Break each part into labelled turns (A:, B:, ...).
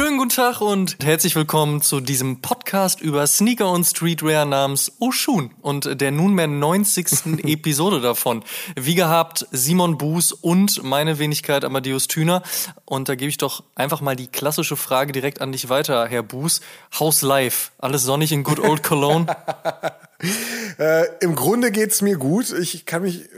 A: Schönen guten Tag und herzlich willkommen zu diesem Podcast über Sneaker und Streetwear namens Oshun und der nunmehr 90. Episode davon. Wie gehabt, Simon Buß und meine Wenigkeit Amadeus Thüner. Und da gebe ich doch einfach mal die klassische Frage direkt an dich weiter, Herr Buß. How's life? Alles sonnig in good old Cologne?
B: äh, Im Grunde geht's mir gut. Ich kann mich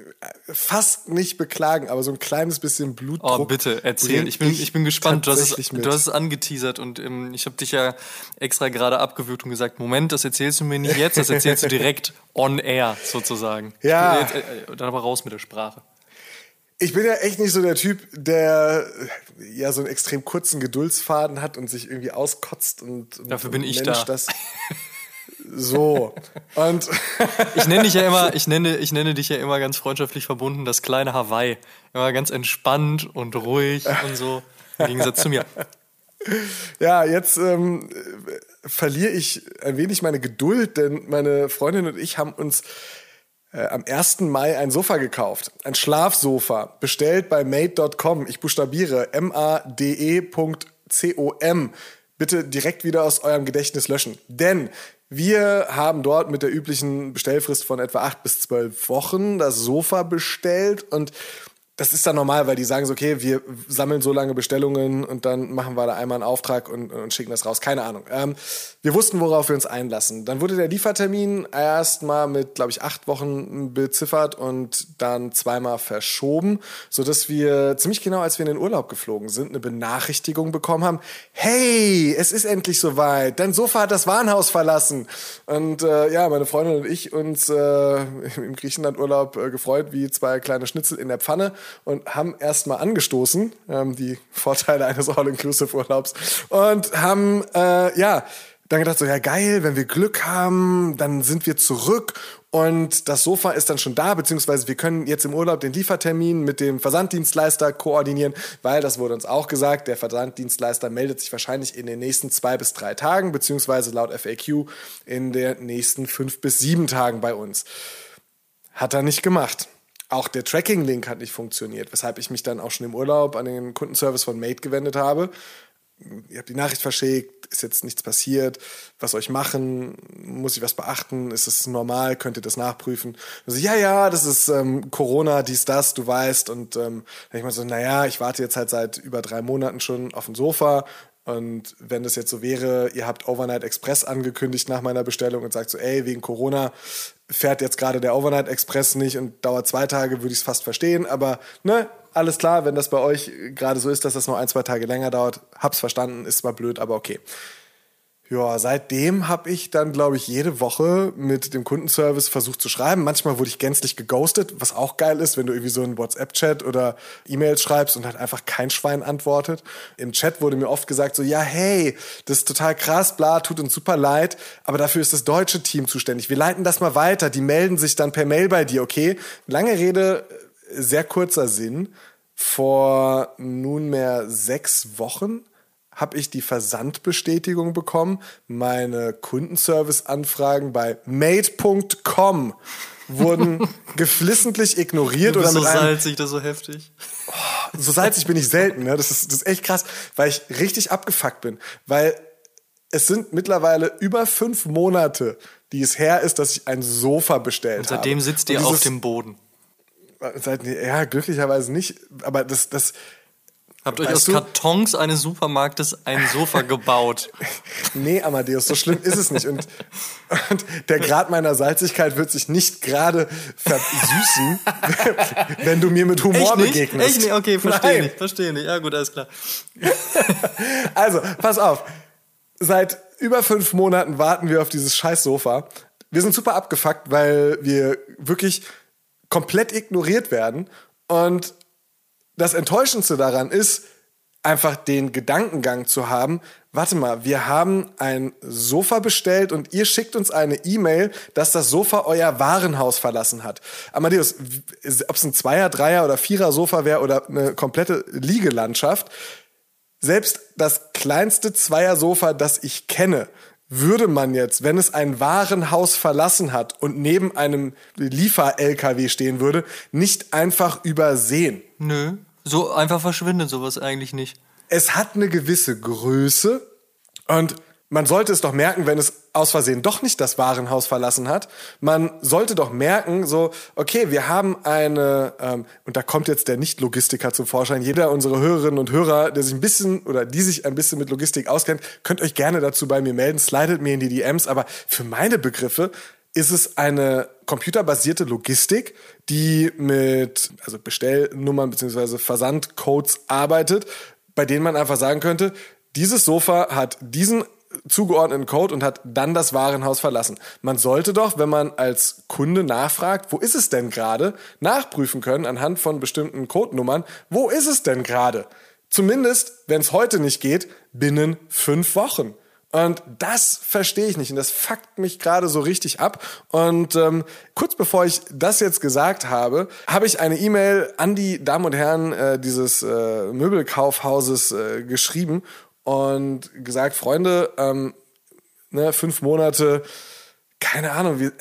B: fast nicht beklagen, aber so ein kleines bisschen Blutdruck.
A: Oh, bitte, erzähl. Ich bin, ich bin gespannt. Du hast, es, du hast es angeteasert und ähm, ich habe dich ja extra gerade abgewürgt und gesagt, Moment, das erzählst du mir nicht jetzt, das erzählst du direkt on air sozusagen.
B: Ja.
A: Jetzt, äh, dann aber raus mit der Sprache.
B: Ich bin ja echt nicht so der Typ, der ja so einen extrem kurzen Geduldsfaden hat und sich irgendwie auskotzt und, und
A: dafür bin
B: und
A: ich
B: Mensch,
A: da.
B: Das, so. Und
A: ich nenne dich ja immer, ich nenne, ich nenne dich ja immer ganz freundschaftlich verbunden, das kleine Hawaii. Immer ganz entspannt und ruhig und so. Im Gegensatz zu mir.
B: Ja, jetzt ähm, verliere ich ein wenig meine Geduld, denn meine Freundin und ich haben uns äh, am 1. Mai ein Sofa gekauft. Ein Schlafsofa. Bestellt bei made.com. Ich buchstabiere M-A-D-E.com. Bitte direkt wieder aus eurem Gedächtnis löschen. Denn wir haben dort mit der üblichen Bestellfrist von etwa acht bis zwölf Wochen das Sofa bestellt und das ist dann normal, weil die sagen so, okay, wir sammeln so lange Bestellungen und dann machen wir da einmal einen Auftrag und, und schicken das raus. Keine Ahnung. Ähm, wir wussten, worauf wir uns einlassen. Dann wurde der Liefertermin erstmal mit, glaube ich, acht Wochen beziffert und dann zweimal verschoben, sodass wir ziemlich genau, als wir in den Urlaub geflogen sind, eine Benachrichtigung bekommen haben, hey, es ist endlich soweit, dein Sofa hat das Warenhaus verlassen. Und äh, ja, meine Freundin und ich uns äh, im Griechenlandurlaub äh, gefreut, wie zwei kleine Schnitzel in der Pfanne und haben erstmal angestoßen, ähm, die Vorteile eines All-Inclusive-Urlaubs und haben, äh, ja, dann gedacht so, ja geil, wenn wir Glück haben, dann sind wir zurück und das Sofa ist dann schon da, beziehungsweise wir können jetzt im Urlaub den Liefertermin mit dem Versanddienstleister koordinieren, weil das wurde uns auch gesagt, der Versanddienstleister meldet sich wahrscheinlich in den nächsten zwei bis drei Tagen, beziehungsweise laut FAQ in den nächsten fünf bis sieben Tagen bei uns. Hat er nicht gemacht. Auch der Tracking-Link hat nicht funktioniert, weshalb ich mich dann auch schon im Urlaub an den Kundenservice von Mate gewendet habe. Ihr habt die Nachricht verschickt, ist jetzt nichts passiert, was soll ich machen, muss ich was beachten, ist es normal, könnt ihr das nachprüfen? Also, ja, ja, das ist ähm, Corona, dies, das, du weißt. Und ähm, ich mal so, naja, ich warte jetzt halt seit über drei Monaten schon auf dem Sofa, und wenn das jetzt so wäre, ihr habt Overnight Express angekündigt nach meiner Bestellung und sagt so, ey, wegen Corona fährt jetzt gerade der Overnight Express nicht und dauert zwei Tage, würde ich es fast verstehen. Aber ne, alles klar, wenn das bei euch gerade so ist, dass das noch ein, zwei Tage länger dauert, hab's verstanden, ist zwar blöd, aber okay. Ja, seitdem habe ich dann, glaube ich, jede Woche mit dem Kundenservice versucht zu schreiben. Manchmal wurde ich gänzlich geghostet, was auch geil ist, wenn du irgendwie so einen WhatsApp-Chat oder E-Mails schreibst und halt einfach kein Schwein antwortet. Im Chat wurde mir oft gesagt so, ja, hey, das ist total krass, bla, tut uns super leid, aber dafür ist das deutsche Team zuständig. Wir leiten das mal weiter, die melden sich dann per Mail bei dir, okay? Lange Rede, sehr kurzer Sinn. Vor nunmehr sechs Wochen habe ich die Versandbestätigung bekommen. Meine Kundenservice-Anfragen bei made.com wurden geflissentlich ignoriert. Oder mit
A: so salzig, das ist so heftig.
B: Oh, so salzig bin ich selten. Ne? Das, ist, das ist echt krass, weil ich richtig abgefuckt bin. Weil es sind mittlerweile über fünf Monate, die es her ist, dass ich ein Sofa bestellt
A: Und seitdem
B: habe.
A: sitzt ihr auf dem Boden.
B: Seit, ja, glücklicherweise nicht. Aber das, das,
A: Habt euch
B: Weißt
A: aus
B: du-
A: Kartons eines Supermarktes ein Sofa gebaut.
B: Nee, Amadeus, so schlimm ist es nicht. Und, und der Grad meiner Salzigkeit wird sich nicht gerade versüßen, wenn du mir mit Humor
A: Echt nicht?
B: begegnest.
A: Echt nicht? Okay, verstehe nicht. Verstehe nicht. Ja, gut, alles klar.
B: Also, pass auf. Seit über fünf Monaten warten wir auf dieses scheiß Sofa. Wir sind super abgefuckt, weil wir wirklich komplett ignoriert werden. Und das Enttäuschendste daran ist, einfach den Gedankengang zu haben, warte mal, wir haben ein Sofa bestellt und ihr schickt uns eine E-Mail, dass das Sofa euer Warenhaus verlassen hat. Amadeus, ob es ein Zweier, Dreier oder Vierer Sofa wäre oder eine komplette Liegelandschaft, selbst das kleinste Zweier-Sofa, das ich kenne, würde man jetzt, wenn es ein Warenhaus verlassen hat und neben einem Liefer-LKW stehen würde, nicht einfach übersehen.
A: Nö, so einfach verschwindet sowas eigentlich nicht.
B: Es hat eine gewisse Größe und man sollte es doch merken, wenn es aus Versehen doch nicht das Warenhaus verlassen hat. Man sollte doch merken, so, okay, wir haben eine, ähm, und da kommt jetzt der Nicht-Logistiker zum Vorschein. Jeder unserer Hörerinnen und Hörer, der sich ein bisschen oder die sich ein bisschen mit Logistik auskennt, könnt euch gerne dazu bei mir melden. Slidet mir in die DMs. Aber für meine Begriffe ist es eine computerbasierte Logistik, die mit also Bestellnummern beziehungsweise Versandcodes arbeitet, bei denen man einfach sagen könnte, dieses Sofa hat diesen zugeordneten Code und hat dann das Warenhaus verlassen. Man sollte doch, wenn man als Kunde nachfragt, wo ist es denn gerade, nachprüfen können anhand von bestimmten Codenummern, wo ist es denn gerade? Zumindest, wenn es heute nicht geht, binnen fünf Wochen. Und das verstehe ich nicht und das fuckt mich gerade so richtig ab. Und ähm, kurz bevor ich das jetzt gesagt habe, habe ich eine E-Mail an die Damen und Herren äh, dieses äh, Möbelkaufhauses äh, geschrieben und gesagt, Freunde, ähm, ne, fünf Monate, keine Ahnung, wir,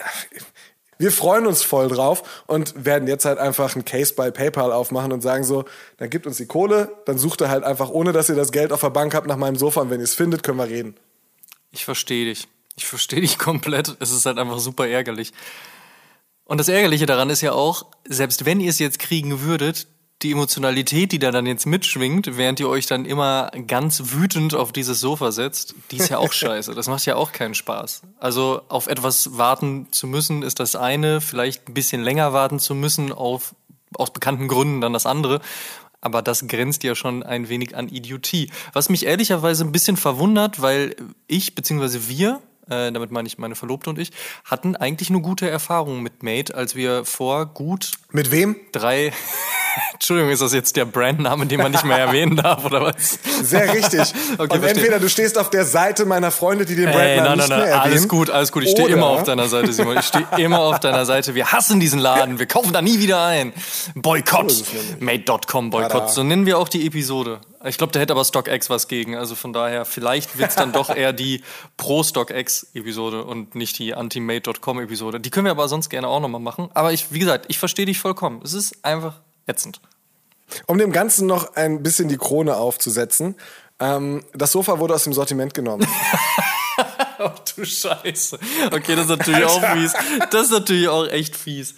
B: wir freuen uns voll drauf und werden jetzt halt einfach ein Case bei PayPal aufmachen und sagen so, dann gibt uns die Kohle, dann sucht ihr halt einfach, ohne dass ihr das Geld auf der Bank habt, nach meinem Sofa und wenn ihr es findet, können wir reden.
A: Ich verstehe dich. Ich verstehe dich komplett. Es ist halt einfach super ärgerlich. Und das Ärgerliche daran ist ja auch, selbst wenn ihr es jetzt kriegen würdet, die Emotionalität, die da dann jetzt mitschwingt, während ihr euch dann immer ganz wütend auf dieses Sofa setzt, die ist ja auch scheiße. Das macht ja auch keinen Spaß. Also auf etwas warten zu müssen, ist das eine, vielleicht ein bisschen länger warten zu müssen, auf, aus bekannten Gründen dann das andere. Aber das grenzt ja schon ein wenig an Idiotie. Was mich ehrlicherweise ein bisschen verwundert, weil ich bzw. wir, äh, damit meine ich meine Verlobte und ich, hatten eigentlich nur gute Erfahrungen mit Mate, als wir vor gut
B: mit wem?
A: Drei Entschuldigung, ist das jetzt der Brandname, den man nicht mehr erwähnen darf, oder was?
B: Sehr richtig. okay, und entweder du stehst auf der Seite meiner Freunde, die den Brandnamen hey, nein, nicht nein, mehr erwähnen.
A: Alles gut, alles gut. Ich stehe immer auf deiner Seite, Simon. Ich stehe immer auf deiner Seite. Wir hassen diesen Laden. Wir kaufen da nie wieder ein. Boykott. Made.com Boykott. So nennen wir auch die Episode. Ich glaube, da hätte aber StockX was gegen. Also von daher, vielleicht wird's dann doch eher die Pro-StockX-Episode und nicht die Anti-Made.com-Episode. Die können wir aber sonst gerne auch nochmal machen. Aber ich, wie gesagt, ich verstehe dich vollkommen. Es ist einfach ätzend.
B: Um dem Ganzen noch ein bisschen die Krone aufzusetzen, ähm, das Sofa wurde aus dem Sortiment genommen.
A: oh du Scheiße. Okay, das ist natürlich auch fies. Das ist natürlich auch echt fies.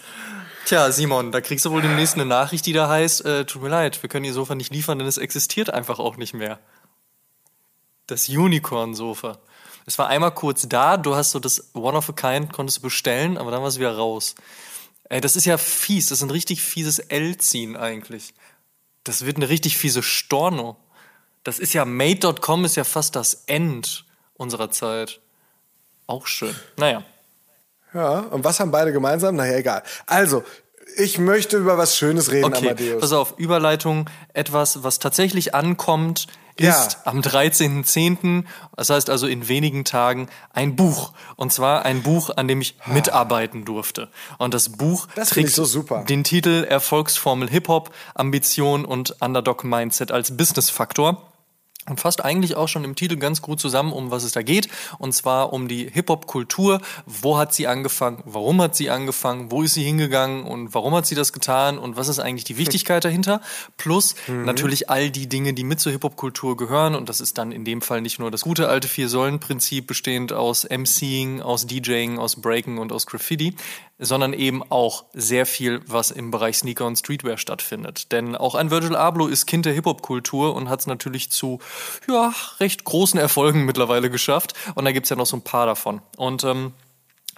A: Tja, Simon, da kriegst du wohl demnächst eine Nachricht, die da heißt, äh, tut mir leid, wir können Ihr Sofa nicht liefern, denn es existiert einfach auch nicht mehr. Das Unicorn-Sofa. Es war einmal kurz da, du hast so das One of a Kind, konntest du bestellen, aber dann war es wieder raus. Ey, das ist ja fies, das ist ein richtig fieses L-Ziehen eigentlich. Das wird eine richtig fiese Storno. Das ist ja, Made.com ist ja fast das End unserer Zeit. Auch schön. Naja.
B: Ja, und was haben beide gemeinsam? Naja, egal. Also, ich möchte über was Schönes reden, okay, Amadeus.
A: Pass auf, Überleitung, etwas, was tatsächlich ankommt, ist ja. am 13.10., das heißt also in wenigen Tagen, ein Buch. Und zwar ein Buch, an dem ich mitarbeiten durfte. Und das Buch
B: das trägt so
A: den Titel Erfolgsformel Hip-Hop, Ambition und Underdog-Mindset als Business-Faktor und fasst eigentlich auch schon im Titel ganz gut zusammen, um was es da geht. Und zwar um die Hip-Hop-Kultur. Wo hat sie angefangen? Warum hat sie angefangen? Wo ist sie hingegangen? Und warum hat sie das getan? Und was ist eigentlich die Wichtigkeit dahinter? Plus mhm. natürlich all die Dinge, die mit zur Hip-Hop-Kultur gehören. Und das ist dann in dem Fall nicht nur das gute alte Vier-Säulen-Prinzip, bestehend aus MCing, aus DJing, aus Breaking und aus Graffiti, sondern eben auch sehr viel, was im Bereich Sneaker und Streetwear stattfindet. Denn auch ein Virgil Abloh ist Kind der Hip-Hop-Kultur und hat es natürlich zu ja, recht großen Erfolgen mittlerweile geschafft. Und da gibt's ja noch so ein paar davon. Und ähm,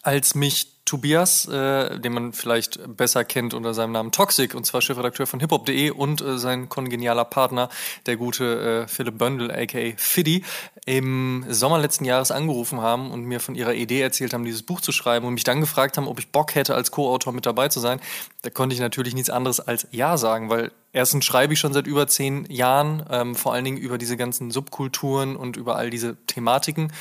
A: als mich Tobias, äh, den man vielleicht besser kennt unter seinem Namen Toxic, und zwar Chefredakteur von hiphop.de und äh, sein kongenialer Partner, der gute äh, Philipp Böndel, aka Fiddy, im Sommer letzten Jahres angerufen haben und mir von ihrer Idee erzählt haben, dieses Buch zu schreiben und mich dann gefragt haben, ob ich Bock hätte, als Co-Autor mit dabei zu sein. Da konnte ich natürlich nichts anderes als Ja sagen, weil erstens schreibe ich schon seit über zehn Jahren, ähm, vor allen Dingen über diese ganzen Subkulturen und über all diese Thematiken.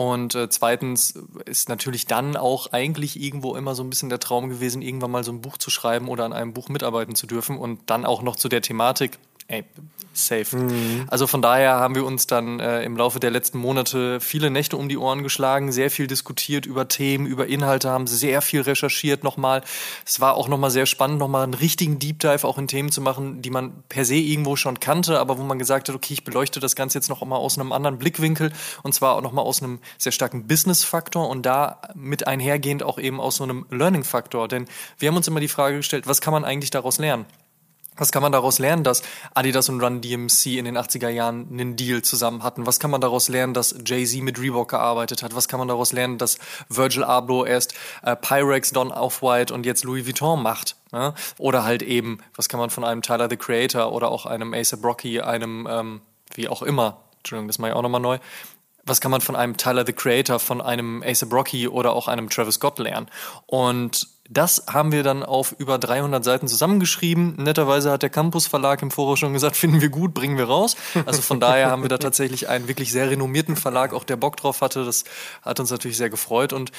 A: Und äh, zweitens ist natürlich dann auch eigentlich irgendwo immer so ein bisschen der Traum gewesen, irgendwann mal so ein Buch zu schreiben oder an einem Buch mitarbeiten zu dürfen und dann auch noch zu der Thematik ey, safe. Mhm. Also von daher haben wir uns dann äh, im Laufe der letzten Monate viele Nächte um die Ohren geschlagen, sehr viel diskutiert über Themen, über Inhalte, haben sehr viel recherchiert nochmal. Es war auch nochmal sehr spannend, nochmal einen richtigen Deep Dive auch in Themen zu machen, die man per se irgendwo schon kannte, aber wo man gesagt hat, okay, ich beleuchte das Ganze jetzt noch mal aus einem anderen Blickwinkel und zwar auch nochmal aus einem sehr starken Business-Faktor und da mit einhergehend auch eben aus so einem Learning-Faktor. Denn wir haben uns immer die Frage gestellt, was kann man eigentlich daraus lernen? Was kann man daraus lernen, dass Adidas und Run DMC in den 80er Jahren einen Deal zusammen hatten? Was kann man daraus lernen, dass Jay-Z mit Reebok gearbeitet hat? Was kann man daraus lernen, dass Virgil Abloh erst äh, Pyrex, Don Off-White und jetzt Louis Vuitton macht? Ne? Oder halt eben, was kann man von einem Tyler the Creator oder auch einem A$AP Rocky, einem ähm, wie auch immer, Entschuldigung, das mache ich auch nochmal neu, was kann man von einem Tyler the Creator, von einem A$AP Rocky oder auch einem Travis Scott lernen? Und das haben wir dann auf über 300 Seiten zusammengeschrieben. Netterweise hat der Campus Verlag im Voraus schon gesagt, finden wir gut, bringen wir raus. Also von daher haben wir da tatsächlich einen wirklich sehr renommierten Verlag, auch der Bock drauf hatte. Das hat uns natürlich sehr gefreut und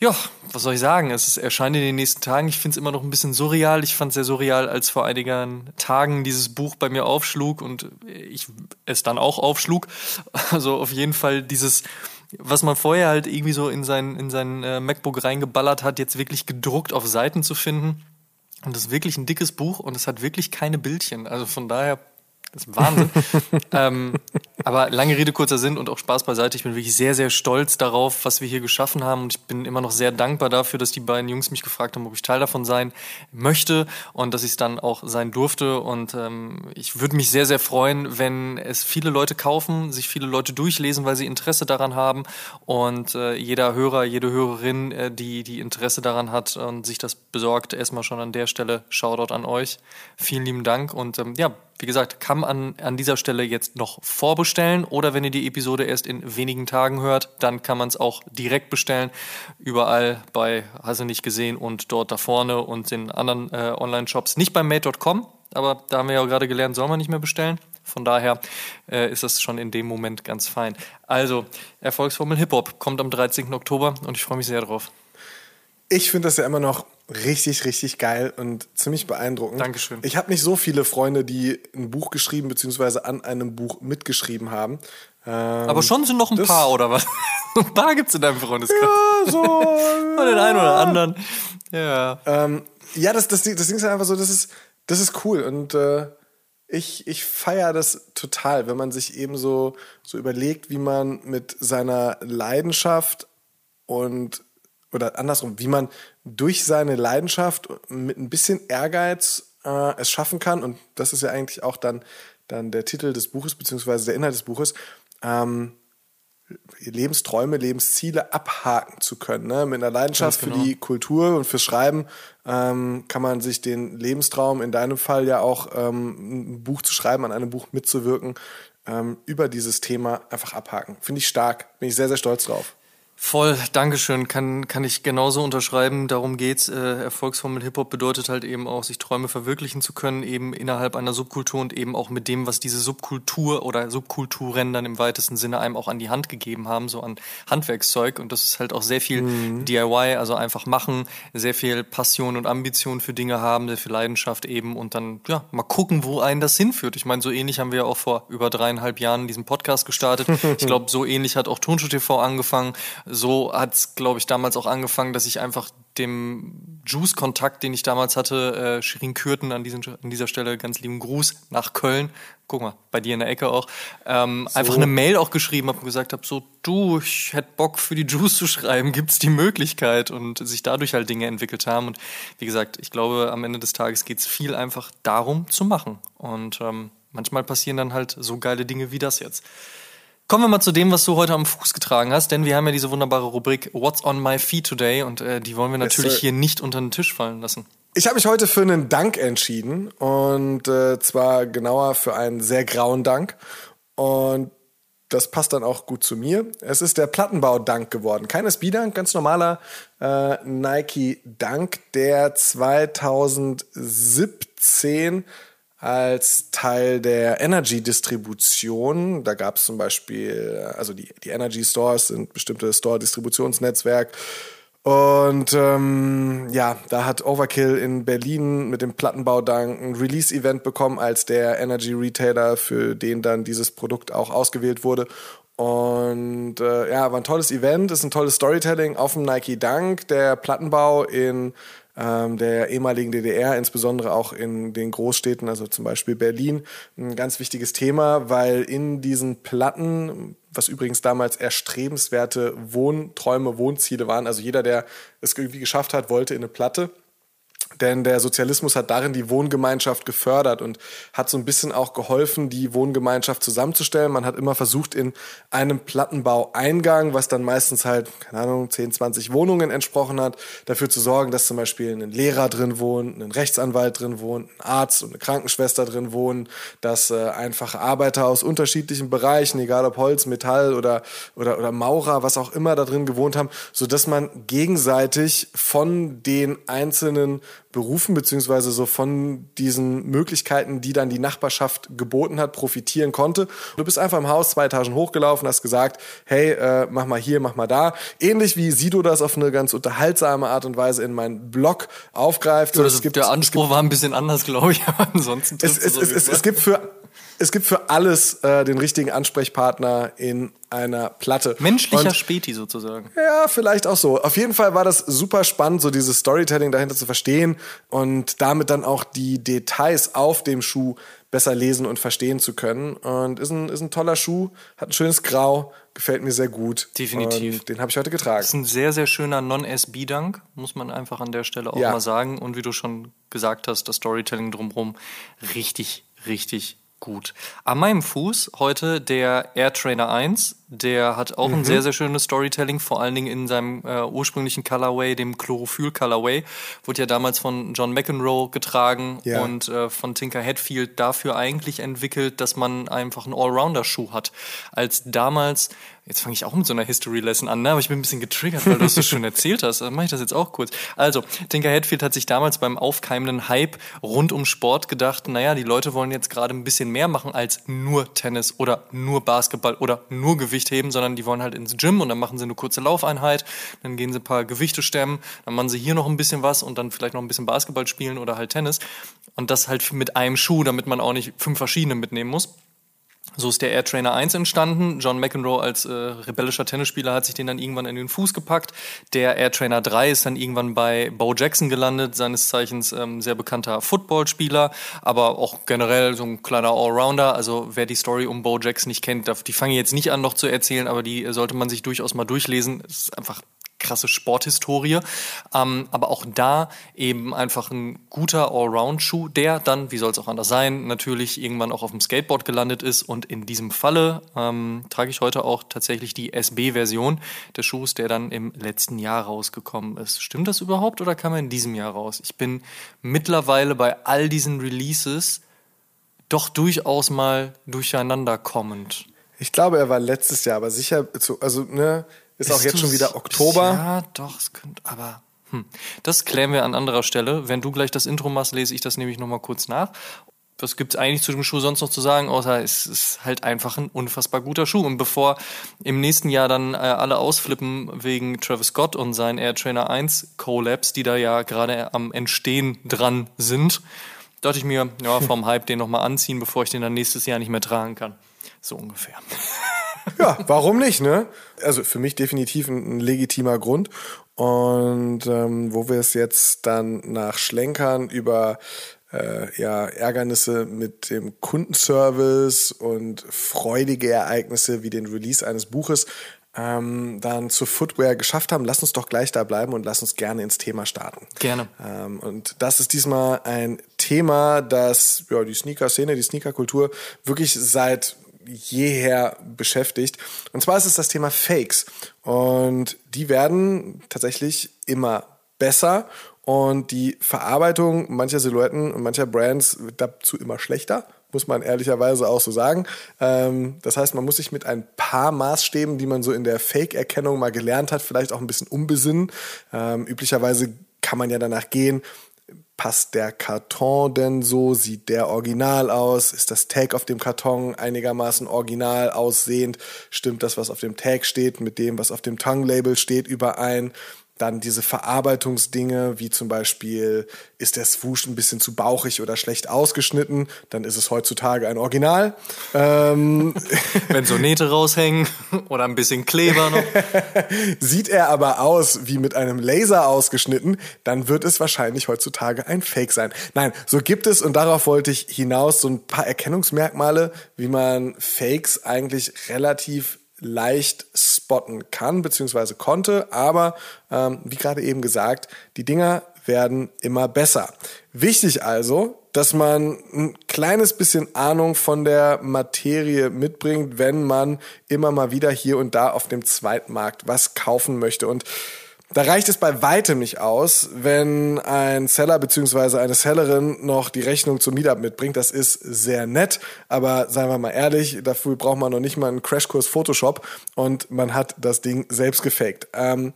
A: ja, was soll ich sagen? Es erscheint in den nächsten Tagen. Ich finde es immer noch ein bisschen surreal. Ich fand es sehr surreal, als vor einigen Tagen dieses Buch bei mir aufschlug und ich es dann auch aufschlug. Also auf jeden Fall dieses was man vorher halt irgendwie so in sein, in sein äh, MacBook reingeballert hat, jetzt wirklich gedruckt auf Seiten zu finden. Und das ist wirklich ein dickes Buch und es hat wirklich keine Bildchen. Also von daher das ist Wahnsinn. ähm, aber lange Rede, kurzer Sinn und auch Spaß beiseite. Ich bin wirklich sehr, sehr stolz darauf, was wir hier geschaffen haben. Und ich bin immer noch sehr dankbar dafür, dass die beiden Jungs mich gefragt haben, ob ich Teil davon sein möchte und dass ich es dann auch sein durfte. Und ähm, ich würde mich sehr, sehr freuen, wenn es viele Leute kaufen, sich viele Leute durchlesen, weil sie Interesse daran haben. Und äh, jeder Hörer, jede Hörerin, äh, die, die Interesse daran hat und sich das besorgt, erstmal schon an der Stelle Shoutout an euch. Vielen lieben Dank. Und ähm, ja, wie gesagt, kann man an dieser Stelle jetzt noch vorbestellen oder wenn ihr die Episode erst in wenigen Tagen hört, dann kann man es auch direkt bestellen. Überall bei Hast du nicht gesehen und dort da vorne und in anderen äh, Online-Shops. Nicht bei made.com, aber da haben wir ja gerade gelernt, soll man nicht mehr bestellen. Von daher äh, ist das schon in dem Moment ganz fein. Also, Erfolgsformel Hip-Hop kommt am 13. Oktober und ich freue mich sehr drauf.
B: Ich finde das ja immer noch richtig, richtig geil und ziemlich beeindruckend.
A: Dankeschön.
B: Ich habe nicht so viele Freunde, die ein Buch geschrieben bzw. an einem Buch mitgeschrieben haben.
A: Ähm, Aber schon sind noch ein paar, oder was? ein paar gibt es in deinem Freundeskreis. Ja, so. Und den einen oder anderen. Ja.
B: Ähm, ja, das, das, das Ding ist einfach so, das ist, das ist cool und äh, ich, ich feiere das total, wenn man sich eben so, so überlegt, wie man mit seiner Leidenschaft und oder andersrum, wie man durch seine Leidenschaft mit ein bisschen Ehrgeiz äh, es schaffen kann. Und das ist ja eigentlich auch dann, dann der Titel des Buches, beziehungsweise der Inhalt des Buches, ähm, Lebensträume, Lebensziele abhaken zu können. Ne? Mit einer Leidenschaft genau. für die Kultur und fürs Schreiben ähm, kann man sich den Lebenstraum, in deinem Fall ja auch ähm, ein Buch zu schreiben, an einem Buch mitzuwirken, ähm, über dieses Thema einfach abhaken. Finde ich stark. Bin ich sehr, sehr stolz drauf.
A: Voll, Dankeschön. Kann, kann ich genauso unterschreiben. Darum geht's. Äh, Erfolgsformel Hip-Hop bedeutet halt eben auch, sich Träume verwirklichen zu können, eben innerhalb einer Subkultur und eben auch mit dem, was diese Subkultur oder Subkulturen dann im weitesten Sinne einem auch an die Hand gegeben haben, so an Handwerkszeug. Und das ist halt auch sehr viel mhm. DIY, also einfach machen, sehr viel Passion und Ambition für Dinge haben, sehr viel Leidenschaft eben und dann, ja, mal gucken, wo einen das hinführt. Ich meine, so ähnlich haben wir ja auch vor über dreieinhalb Jahren diesen Podcast gestartet. ich glaube, so ähnlich hat auch Tonschuh TV angefangen so hat es, glaube ich, damals auch angefangen, dass ich einfach dem Juice-Kontakt, den ich damals hatte, äh, Shirin Kürten an, diesen, an dieser Stelle ganz lieben Gruß nach Köln, guck mal, bei dir in der Ecke auch, ähm, so. einfach eine Mail auch geschrieben habe und gesagt habe, so du, ich hätte Bock für die Juice zu schreiben, gibt's die Möglichkeit? Und sich dadurch halt Dinge entwickelt haben. Und wie gesagt, ich glaube, am Ende des Tages geht's viel einfach darum zu machen. Und ähm, manchmal passieren dann halt so geile Dinge wie das jetzt. Kommen wir mal zu dem, was du heute am Fuß getragen hast, denn wir haben ja diese wunderbare Rubrik What's on my feet today und äh, die wollen wir natürlich hier nicht unter den Tisch fallen lassen.
B: Ich habe mich heute für einen Dank entschieden und äh, zwar genauer für einen sehr grauen Dank und das passt dann auch gut zu mir. Es ist der Plattenbau-Dank geworden. Kein SB-Dank, ganz normaler äh, Nike-Dank, der 2017 als Teil der Energy-Distribution, da gab es zum Beispiel, also die, die Energy Stores sind bestimmte Store-Distributionsnetzwerk und ähm, ja, da hat Overkill in Berlin mit dem Plattenbaudank ein Release-Event bekommen, als der Energy-Retailer, für den dann dieses Produkt auch ausgewählt wurde. Und äh, ja, war ein tolles Event, ist ein tolles Storytelling auf dem Nike Dank. Der Plattenbau in der ehemaligen DDR, insbesondere auch in den Großstädten, also zum Beispiel Berlin, ein ganz wichtiges Thema, weil in diesen Platten, was übrigens damals erstrebenswerte Wohnträume, Wohnziele waren, also jeder, der es irgendwie geschafft hat, wollte in eine Platte. Denn der Sozialismus hat darin die Wohngemeinschaft gefördert und hat so ein bisschen auch geholfen, die Wohngemeinschaft zusammenzustellen. Man hat immer versucht, in einem Plattenbaueingang, was dann meistens halt, keine Ahnung, 10, 20 Wohnungen entsprochen hat, dafür zu sorgen, dass zum Beispiel ein Lehrer drin wohnt, ein Rechtsanwalt drin wohnt, ein Arzt und eine Krankenschwester drin wohnen, dass äh, einfache Arbeiter aus unterschiedlichen Bereichen, egal ob Holz, Metall oder, oder, oder Maurer, was auch immer da drin gewohnt haben, so dass man gegenseitig von den einzelnen Berufen beziehungsweise so von diesen Möglichkeiten, die dann die Nachbarschaft geboten hat, profitieren konnte. Du bist einfach im Haus zwei Etagen hochgelaufen, hast gesagt, hey, äh, mach mal hier, mach mal da. Ähnlich wie Sido das auf eine ganz unterhaltsame Art und Weise in meinen Blog aufgreift.
A: So, das, der Anspruch war ein bisschen anders, glaube ich, aber ansonsten
B: es, es, es, es, es gibt für es gibt für alles äh, den richtigen Ansprechpartner in einer Platte.
A: Menschlicher
B: Und-
A: Späti sozusagen.
B: ja, vielleicht auch so. Auf jeden Fall war das super spannend, so dieses Storytelling dahinter zu verstehen und damit dann auch die Details auf dem Schuh besser lesen und verstehen zu können. Und ist ein, ist ein toller Schuh, hat ein schönes Grau, gefällt mir sehr gut.
A: Definitiv.
B: Und den habe ich heute getragen.
A: Das ist ein sehr, sehr schöner Non-SB-Dank, muss man einfach an der Stelle auch
B: Ja.
A: mal sagen. Und wie du schon gesagt hast, das Storytelling drumherum richtig, richtig gut. An meinem Fuß heute der Air Trainer 1. Der hat auch
B: Mhm.
A: ein sehr, sehr schönes Storytelling, vor allen Dingen in seinem äh, ursprünglichen Colorway, dem Chlorophyll Colorway. Wurde ja damals von John McEnroe getragen
B: Ja.
A: und äh, von Tinker Hatfield dafür eigentlich entwickelt, dass man einfach einen Allrounder-Schuh hat. Als damals, jetzt fange ich auch mit so einer History-Lesson an, ne? aber ich bin ein bisschen getriggert, weil du es so schön erzählt hast. Dann mache ich das jetzt auch kurz. Also, Tinker Hatfield hat sich damals beim aufkeimenden Hype rund um Sport gedacht, naja, die Leute wollen jetzt gerade ein bisschen mehr machen als nur Tennis oder nur Basketball oder nur Gewicht heben, sondern die wollen halt ins Gym und dann machen sie eine kurze Laufeinheit, dann gehen sie ein paar Gewichte stemmen, dann machen sie hier noch ein bisschen was und dann vielleicht noch ein bisschen Basketball spielen oder halt Tennis. Und das halt mit einem Schuh, damit man auch nicht fünf verschiedene mitnehmen muss. So ist der Air Trainer 1 entstanden. John McEnroe als äh, rebellischer Tennisspieler hat sich den dann irgendwann in den Fuß gepackt. Der Air Trainer 3 ist dann irgendwann bei Bo Jackson gelandet, seines Zeichens ähm, sehr bekannter Footballspieler, aber auch generell so ein kleiner Allrounder. Also wer die Story um Bo Jackson nicht kennt, die fange ich jetzt nicht an noch zu erzählen, aber die sollte man sich durchaus mal durchlesen. Es ist einfach krasse Sporthistorie. Ähm, aber auch da eben einfach ein guter Allround-Schuh, der dann, wie soll es auch anders sein, natürlich irgendwann auch auf dem Skateboard gelandet ist. Und in diesem Falle ähm, trage ich heute auch tatsächlich die SB-Version des Schuhs, der dann im letzten Jahr rausgekommen ist. Stimmt das überhaupt oder kam er in diesem Jahr raus? Ich bin mittlerweile bei all diesen Releases doch durchaus mal durcheinander kommend.
B: Ich glaube, er war letztes Jahr, aber sicher, zu, also ne, ist, auch
A: Bist
B: jetzt schon wieder Oktober.
A: Ja, doch, es könnte, aber hm. das klären wir an anderer Stelle. Wenn du gleich das Intro machst, lese ich das nämlich nochmal kurz nach. Was gibt's eigentlich zu dem Schuh sonst noch zu sagen, außer es ist halt einfach ein unfassbar guter Schuh. Und bevor im nächsten Jahr dann äh, alle ausflippen wegen Travis Scott und seinen Air Trainer 1 Collabs, die da ja gerade am Entstehen dran sind, dachte ich mir, ja, vom Hype den nochmal anziehen, bevor ich den dann nächstes Jahr nicht mehr tragen kann. So ungefähr.
B: Ja, warum nicht, ne? Also für mich definitiv ein, ein legitimer Grund. Und ähm, wo wir es jetzt dann nach Schlenkern über äh, ja, Ärgernisse mit dem Kundenservice und freudige Ereignisse wie den Release eines Buches ähm, dann zu Footwear geschafft haben, lass uns doch gleich da bleiben und lass uns gerne ins Thema starten.
A: Gerne.
B: Ähm, und das ist diesmal ein Thema, das ja, die Sneaker-Szene, die Sneaker-Kultur wirklich seit jeher beschäftigt. Und zwar ist es das Thema Fakes. Und die werden tatsächlich immer besser und die Verarbeitung mancher Silhouetten und mancher Brands wird dazu immer schlechter, muss man ehrlicherweise auch so sagen. Ähm, das heißt, man muss sich mit ein paar Maßstäben, die man so in der Fake-Erkennung mal gelernt hat, vielleicht auch ein bisschen umbesinnen. Ähm, üblicherweise kann man ja danach gehen, passt der Karton denn so? Sieht der original aus? Ist das Tag auf dem Karton einigermaßen original aussehend? Stimmt das, was auf dem Tag steht, mit dem, was auf dem Tongue-Label steht, überein? Dann diese Verarbeitungsdinge, wie zum Beispiel, ist der Swoosh ein bisschen zu bauchig oder schlecht ausgeschnitten, dann ist es heutzutage ein Original. Ähm
A: Wenn so Nähte raushängen oder ein bisschen Kleber noch.
B: Sieht er aber aus wie mit einem Laser ausgeschnitten, dann wird es wahrscheinlich heutzutage ein Fake sein. Nein, so gibt es, und darauf wollte ich hinaus, so ein paar Erkennungsmerkmale, wie man Fakes eigentlich relativ leicht spotten kann bzw. konnte. Aber ähm, wie gerade eben gesagt, die Dinger werden immer besser. Wichtig also, dass man ein kleines bisschen Ahnung von der Materie mitbringt, wenn man immer mal wieder hier und da auf dem Zweitmarkt was kaufen möchte. Und da reicht es bei weitem nicht aus, wenn ein Seller bzw. eine Sellerin noch die Rechnung zum Meetup mitbringt. Das ist sehr nett, aber seien wir mal ehrlich, dafür braucht man noch nicht mal einen Crashkurs Photoshop und man hat das Ding selbst gefaked. Ähm,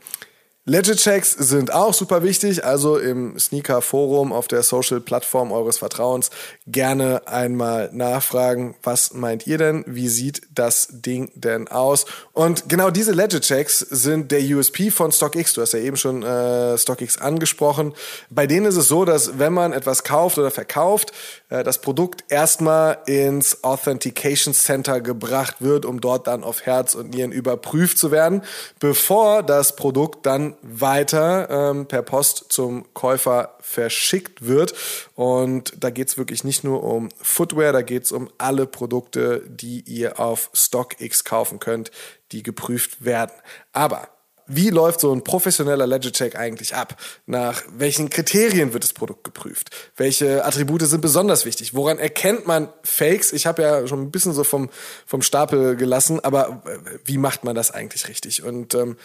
B: Legit-Checks sind auch super wichtig, also im Sneaker-Forum auf der Social-Plattform eures Vertrauens gerne einmal nachfragen, was meint ihr denn, wie sieht das Ding denn aus? Und genau diese Legit-Checks sind der USP von StockX, du hast ja eben schon äh, StockX angesprochen. Bei denen ist es so, dass wenn man etwas kauft oder verkauft, äh, das Produkt erstmal ins Authentication Center gebracht wird, um dort dann auf Herz und Nieren überprüft zu werden, bevor das Produkt dann weiter ähm, per Post zum Käufer verschickt wird. Und da geht es wirklich nicht nur um Footwear, da geht es um alle Produkte, die ihr auf StockX kaufen könnt, die geprüft werden. Aber wie läuft so ein professioneller Ledger Check eigentlich ab? Nach welchen Kriterien wird das Produkt geprüft? Welche Attribute sind besonders wichtig? Woran erkennt man Fakes? Ich habe ja schon ein bisschen so vom, vom Stapel gelassen, aber wie macht man das eigentlich richtig? Und ähm,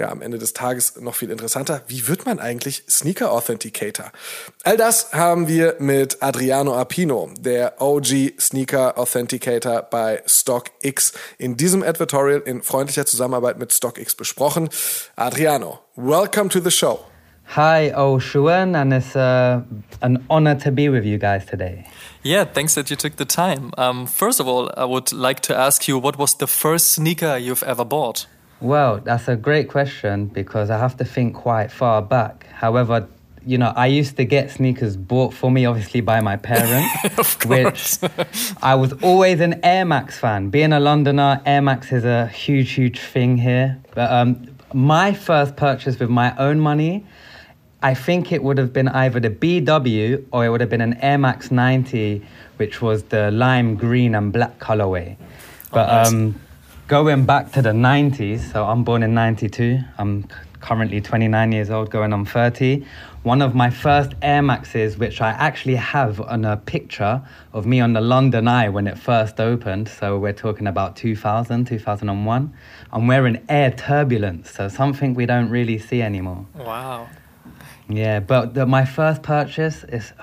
B: ja, am Ende des Tages noch viel interessanter. Wie wird man eigentlich Sneaker Authenticator? All das haben wir mit Adriano Apino, der OG Sneaker Authenticator bei StockX, in diesem Advertorial in freundlicher Zusammenarbeit mit StockX besprochen. Adriano, welcome to the show.
C: Hi, Oshuan, and it's uh, an honor to be with you guys today.
A: Yeah, thanks that you took the time. Um, first of all, I would like to ask you what was the first sneaker you've ever bought?
C: Well, that's a great question because I have to think quite far back. However, you know, I used to get sneakers bought for me, obviously, by my parents, which I was always an Air Max fan. Being a Londoner, Air Max is a huge, huge thing here. But um, my first purchase with my own money, I think it would have been either the BW or it would have been an Air Max 90, which was the lime green and black colorway. But oh, nice. um, going back to the 90s, so I'm born in 92. I'm currently 29 years old, going on 30. One of my first Air Maxes, which I actually have on a picture of me on the London Eye when it first opened. So we're talking about 2000, 2001. I'm wearing Air Turbulence, so something we don't really see anymore.
A: Wow.
C: Yeah, but the, my first purchase is.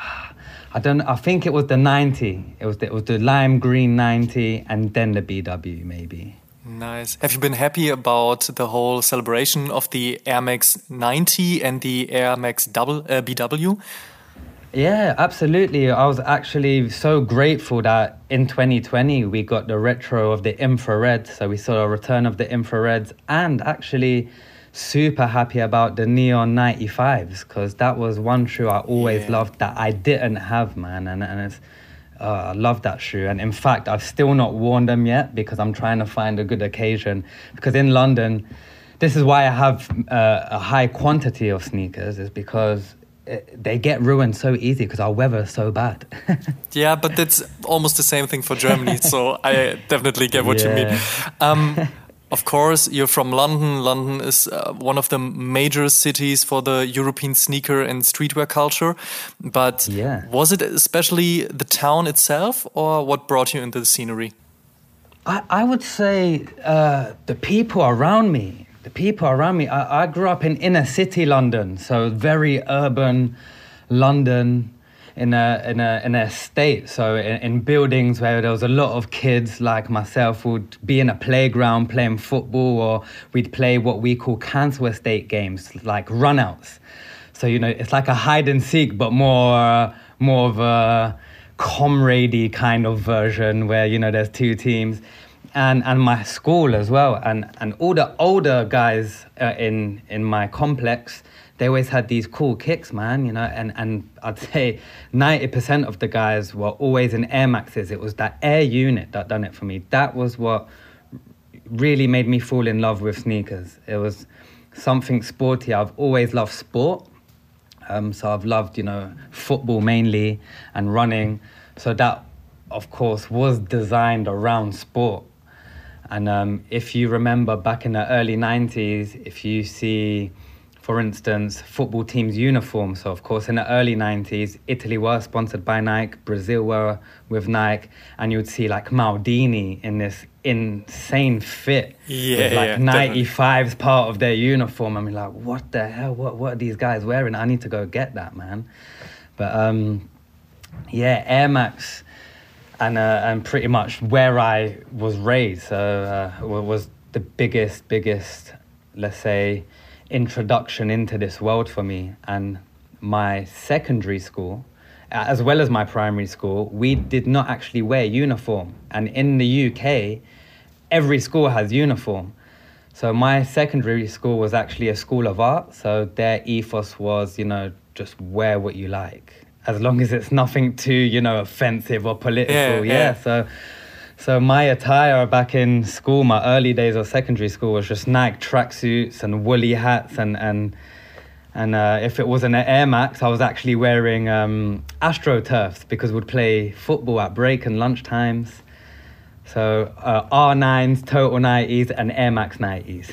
C: I don't. I think it was the 90. It was the, it was the lime green 90, and then the BW maybe.
A: Nice. Have you been happy about the whole celebration of the Air Max 90 and the Air Max double, uh, BW?
C: Yeah, absolutely. I was actually so grateful that in 2020 we got the retro of the infrared. So we saw a return of the infrareds and actually super happy about the neon 95s because that was one shoe I always yeah. loved that I didn't have, man. And, and it's uh, I love that shoe. And in fact, I've still not worn them yet because I'm trying to find a good occasion. Because in London, this is why I have uh, a high quantity of sneakers, is because it, they get ruined so easy because our weather is so bad.
A: yeah, but that's almost the same thing for Germany. so I definitely get what yeah. you mean. Um, of course, you're from London. London is uh, one of the major cities for the European sneaker and streetwear culture. But
C: yeah.
A: was it especially the town itself, or what brought you into the scenery?
C: I, I would say uh, the people around me. The people around me. I, I grew up in inner city London, so very urban London in a in a in a estate, so in, in, buildings where there was a lot of kids like myself would be in a playground playing football, or we'd play what we call council estate games like runouts. So you know, it's like a hide and seek, but more more of a comradey kind of version where you know there's two teams. And, and my school as well, and, and all the older guys uh, in in my complex, they always had these cool kicks, man, you know, and, and I'd say 90% of the guys were always in Air Maxes. It was that Air unit that done it for me. That was what really made me fall in love with sneakers. It was something sporty. I've always loved sport. Um, so I've loved, you know, football mainly and running. So that, of course, was designed around sport. And um, if you remember back in the early 90s, if you see for instance, football teams' uniforms. So, of course, in the early 90s, Italy were sponsored by Nike, Brazil were with Nike, and you'd see like Maldini in this insane fit.
A: Yeah.
C: With like
A: yeah,
C: 95's part of their uniform. I mean, like, what the hell? What, what are these guys wearing? I need to go get that, man. But um, yeah, Air Max. And, uh, and pretty much where I was raised so, uh, was the biggest, biggest, let's say, introduction into this world for me. And my secondary school, as well as my primary school, we did not actually wear uniform. And in the UK, every school has uniform. So my secondary school was actually a school of art. So their ethos was, you know, just wear what you like, as long as it's nothing too, you know, offensive or political.
A: Yeah.
C: yeah.
A: yeah.
C: So so my attire back in school, my early days of secondary school, was just Nike tracksuits and woolly hats, and and and uh, if it wasn't an Air Max, I was actually wearing um, AstroTurfs because we'd play football at break and lunch times. So uh, R9s, Total 90s, and Air Max 90s.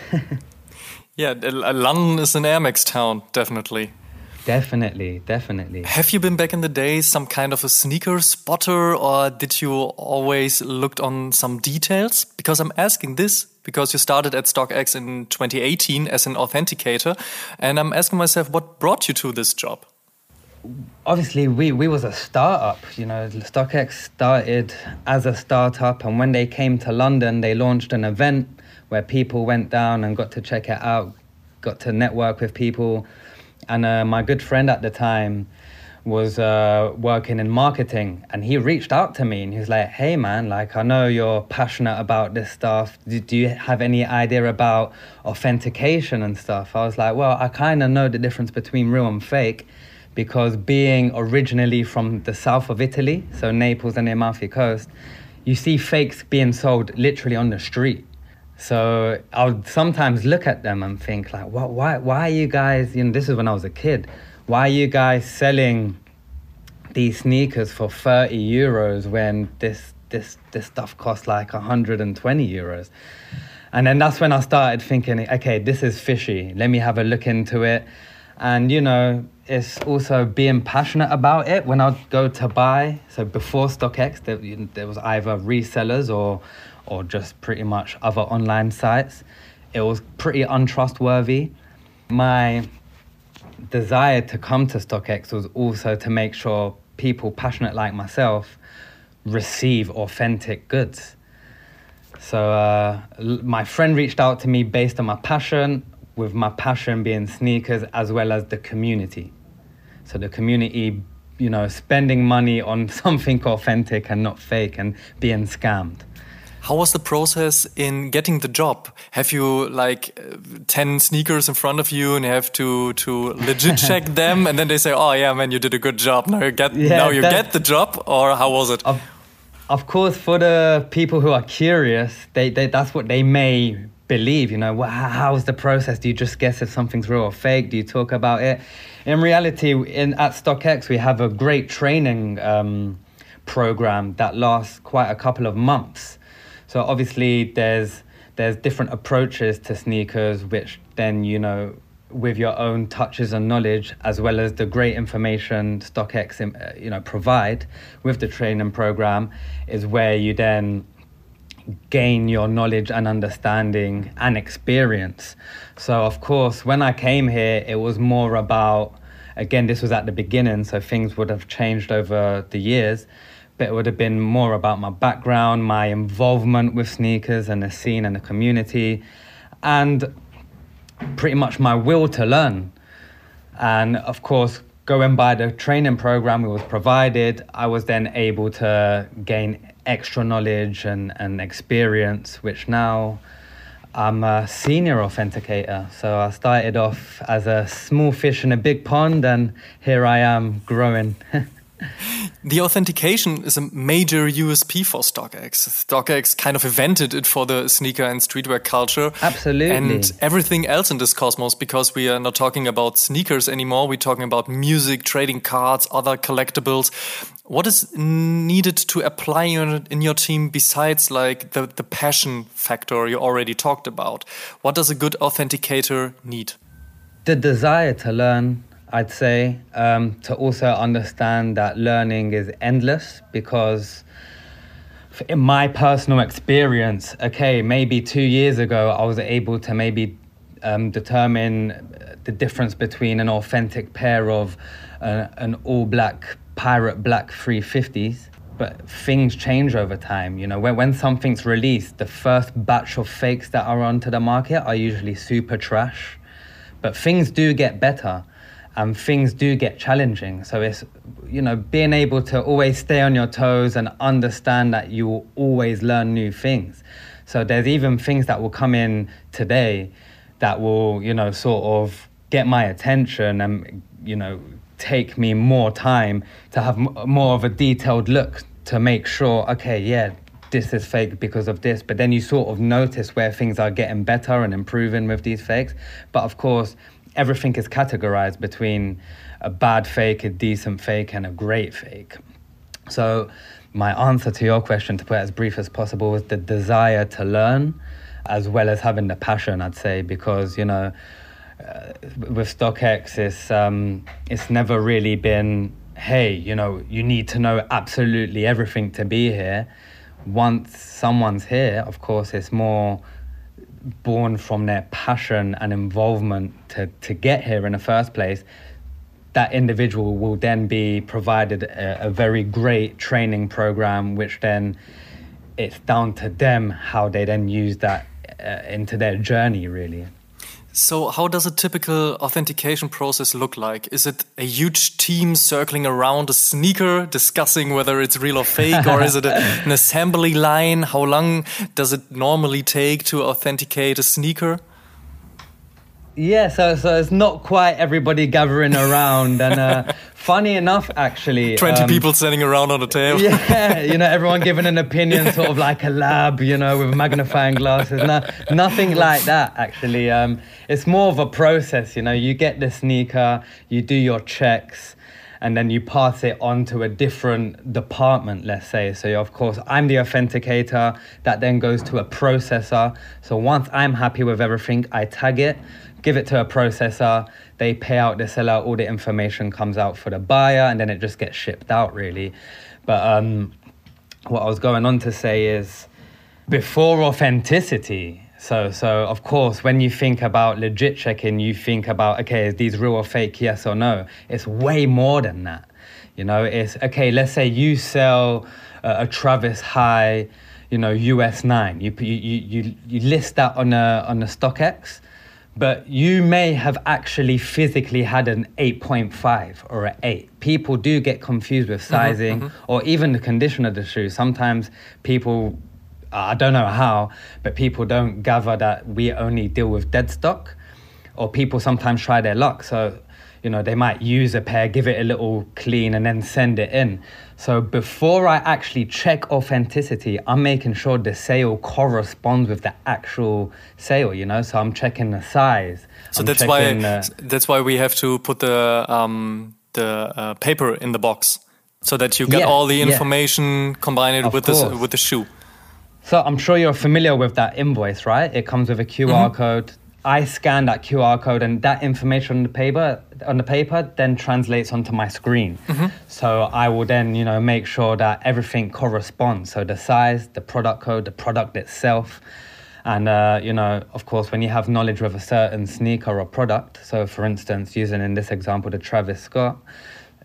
A: yeah, London is an Air Max town, definitely.
C: Definitely, definitely.
A: Have you been back in the day some kind of a sneaker spotter or did you always looked on some details? Because I'm asking this because you started at StockX in 2018 as an authenticator and I'm asking myself what brought you to this job?
C: Obviously, we, we was a startup, you know, StockX started as a startup and when they came to London, they launched an event where people went down and got to check it out, got to network with people and uh, my good friend at the time was uh, working in marketing and he reached out to me and he was like hey man like i know you're passionate about this stuff. Do, do you have any idea about authentication and stuff? I was like well i kind of know the difference between real and fake because being originally from the south of italy so naples and the amalfi coast you see fakes being sold literally on the street so I would sometimes look at them and think like, what, why, why are you guys, you know, this is when I was a kid, why are you guys selling these sneakers for 30 euros when this, this, this stuff costs like 120 euros? And then that's when I started thinking, okay, this is fishy. Let me have a look into it. And, you know, it's also being passionate about it when I'd go to buy. So before StockX, there, there was either resellers or or just pretty much other online sites. It was pretty untrustworthy. My desire to come to StockX was also to make sure people passionate like myself receive authentic goods. So uh, my friend reached out to me based on my passion, with my passion being sneakers as well as the community. So the community, you know, spending money on something authentic and not fake and being scammed.
A: How was the process in getting the job? Have you like uh, 10 sneakers in front of you and you have to, to legit check them and then they say, oh yeah, man, you did a good job. Now you get, yeah, now you get the job or how was it?
C: Of, of course, for the people who are curious, they, they, that's what they may believe, you know, well, how's the process? Do you just guess if something's real or fake? Do you talk about it? In reality, in, at StockX, we have a great training um, program that lasts quite a couple of months. So obviously there's there's different approaches to sneakers, which then you know with your own touches and knowledge, as well as the great information StockX uh, you know provide with the training program, is where you then gain your knowledge and understanding and experience. So, of course, when I came here, it was more about, again, this was at the beginning, so things would have changed over the years, but it would have been more about my background, my involvement with sneakers and the scene and the community, and pretty much my will to learn. And of course, going by the training program we was provided, I was then able to gain extra knowledge and, and experience, which now I'm a senior authenticator. So I started off as a small fish in a big pond, and here I am growing.
A: The authentication is a major USP for StockX. StockX kind of invented it for the sneaker and streetwear culture.
C: Absolutely.
A: And everything else in this cosmos, because we are not talking about sneakers anymore, we're talking about music, trading cards, other collectibles. What is needed to apply in your team besides like the, the passion factor you already talked about? What does a good authenticator need?
C: The desire to learn, I'd say, um, to also understand that learning is endless because in my personal experience, okay, maybe two years ago, I was able to maybe um, determine the difference between an authentic pair of uh, an all black pirate black 350s but things change over time you know? When, when something's released the first batch of fakes that are onto the market are usually super trash but things do get better and things do get challenging so it's you know being able to always stay on your toes and understand that you will always learn new things so there's even things that will come in today that will you know sort of get my attention and you know take me more time to have more of a detailed look to make sure, okay, yeah, this is fake because of this. But then you sort of notice where things are getting better and improving with these fakes. But of course, everything is categorized between a bad fake, a decent fake, and a great fake. So, my answer to your question, to put it as brief as possible, was the desire to learn as well as having the passion, I'd say, because, you know, uh, with StockX, it's um, it's never really been, hey, you know, you need to know absolutely everything to be here. Once someone's here, of course, it's more born from their passion and involvement to, to get here in the first place. That individual will then be provided a, a very great training program, which then it's down to them how they then use that uh, into their journey, really.
A: So, how does a typical authentication process look like? Is it a huge team circling around a sneaker discussing whether it's real or fake, or is it a, an assembly line? How long does it normally take to authenticate a sneaker?
C: Yeah, so so it's not quite everybody gathering around, and uh, funny enough, actually,
A: twenty um, people sitting around on a table.
C: Yeah, you know, everyone giving an opinion, sort of like a lab, you know, with magnifying glasses. No, nothing like that. Actually, um, it's more of a process. You know, you get the sneaker, you do your checks and then you pass it on to a different department, let's say. So, of course, I'm the authenticator that then goes to a processor. So, once I'm happy with everything, I tag it, give it to a processor, they pay out the seller, all the information comes out for the buyer, and then it just gets shipped out, really. But um, what I was going on to say is before authenticity, so, so of course, when you think about legit checking, you think about okay, is these real or fake? Yes or no? It's way more than that. You know, it's okay. Let's say you sell a, a Travis High, you know, US nine. You you you you list that on a on a StockX, but you may have actually physically had an 8.5 or an 8. People do get confused with mm-hmm, sizing mm-hmm, mm-hmm. or even the condition of the shoe. Sometimes people I don't know how, but people don't gather that we only deal with dead stock, or people sometimes try their luck. So, you know, they might use a pair, give it a little clean, and then send it in. So before I actually check authenticity, I'm making sure the sale corresponds with the actual sale. You know, so I'm checking the size.
A: So I'm that's why that's why we have to put the um, the uh, paper in the box so that you get yeah, all the information yeah. combined with the with the shoe.
C: So I'm sure you're familiar with that invoice, right? It comes with a QR mm-hmm. code. I scan that QR code and that information on the paper on the paper then translates onto my screen. So I will then, you know, make sure that everything corresponds. So the size, the product code, the product itself. And uh, you know, of course, when you have knowledge of a certain sneaker or product, so for instance, using in this example the Travis Scott,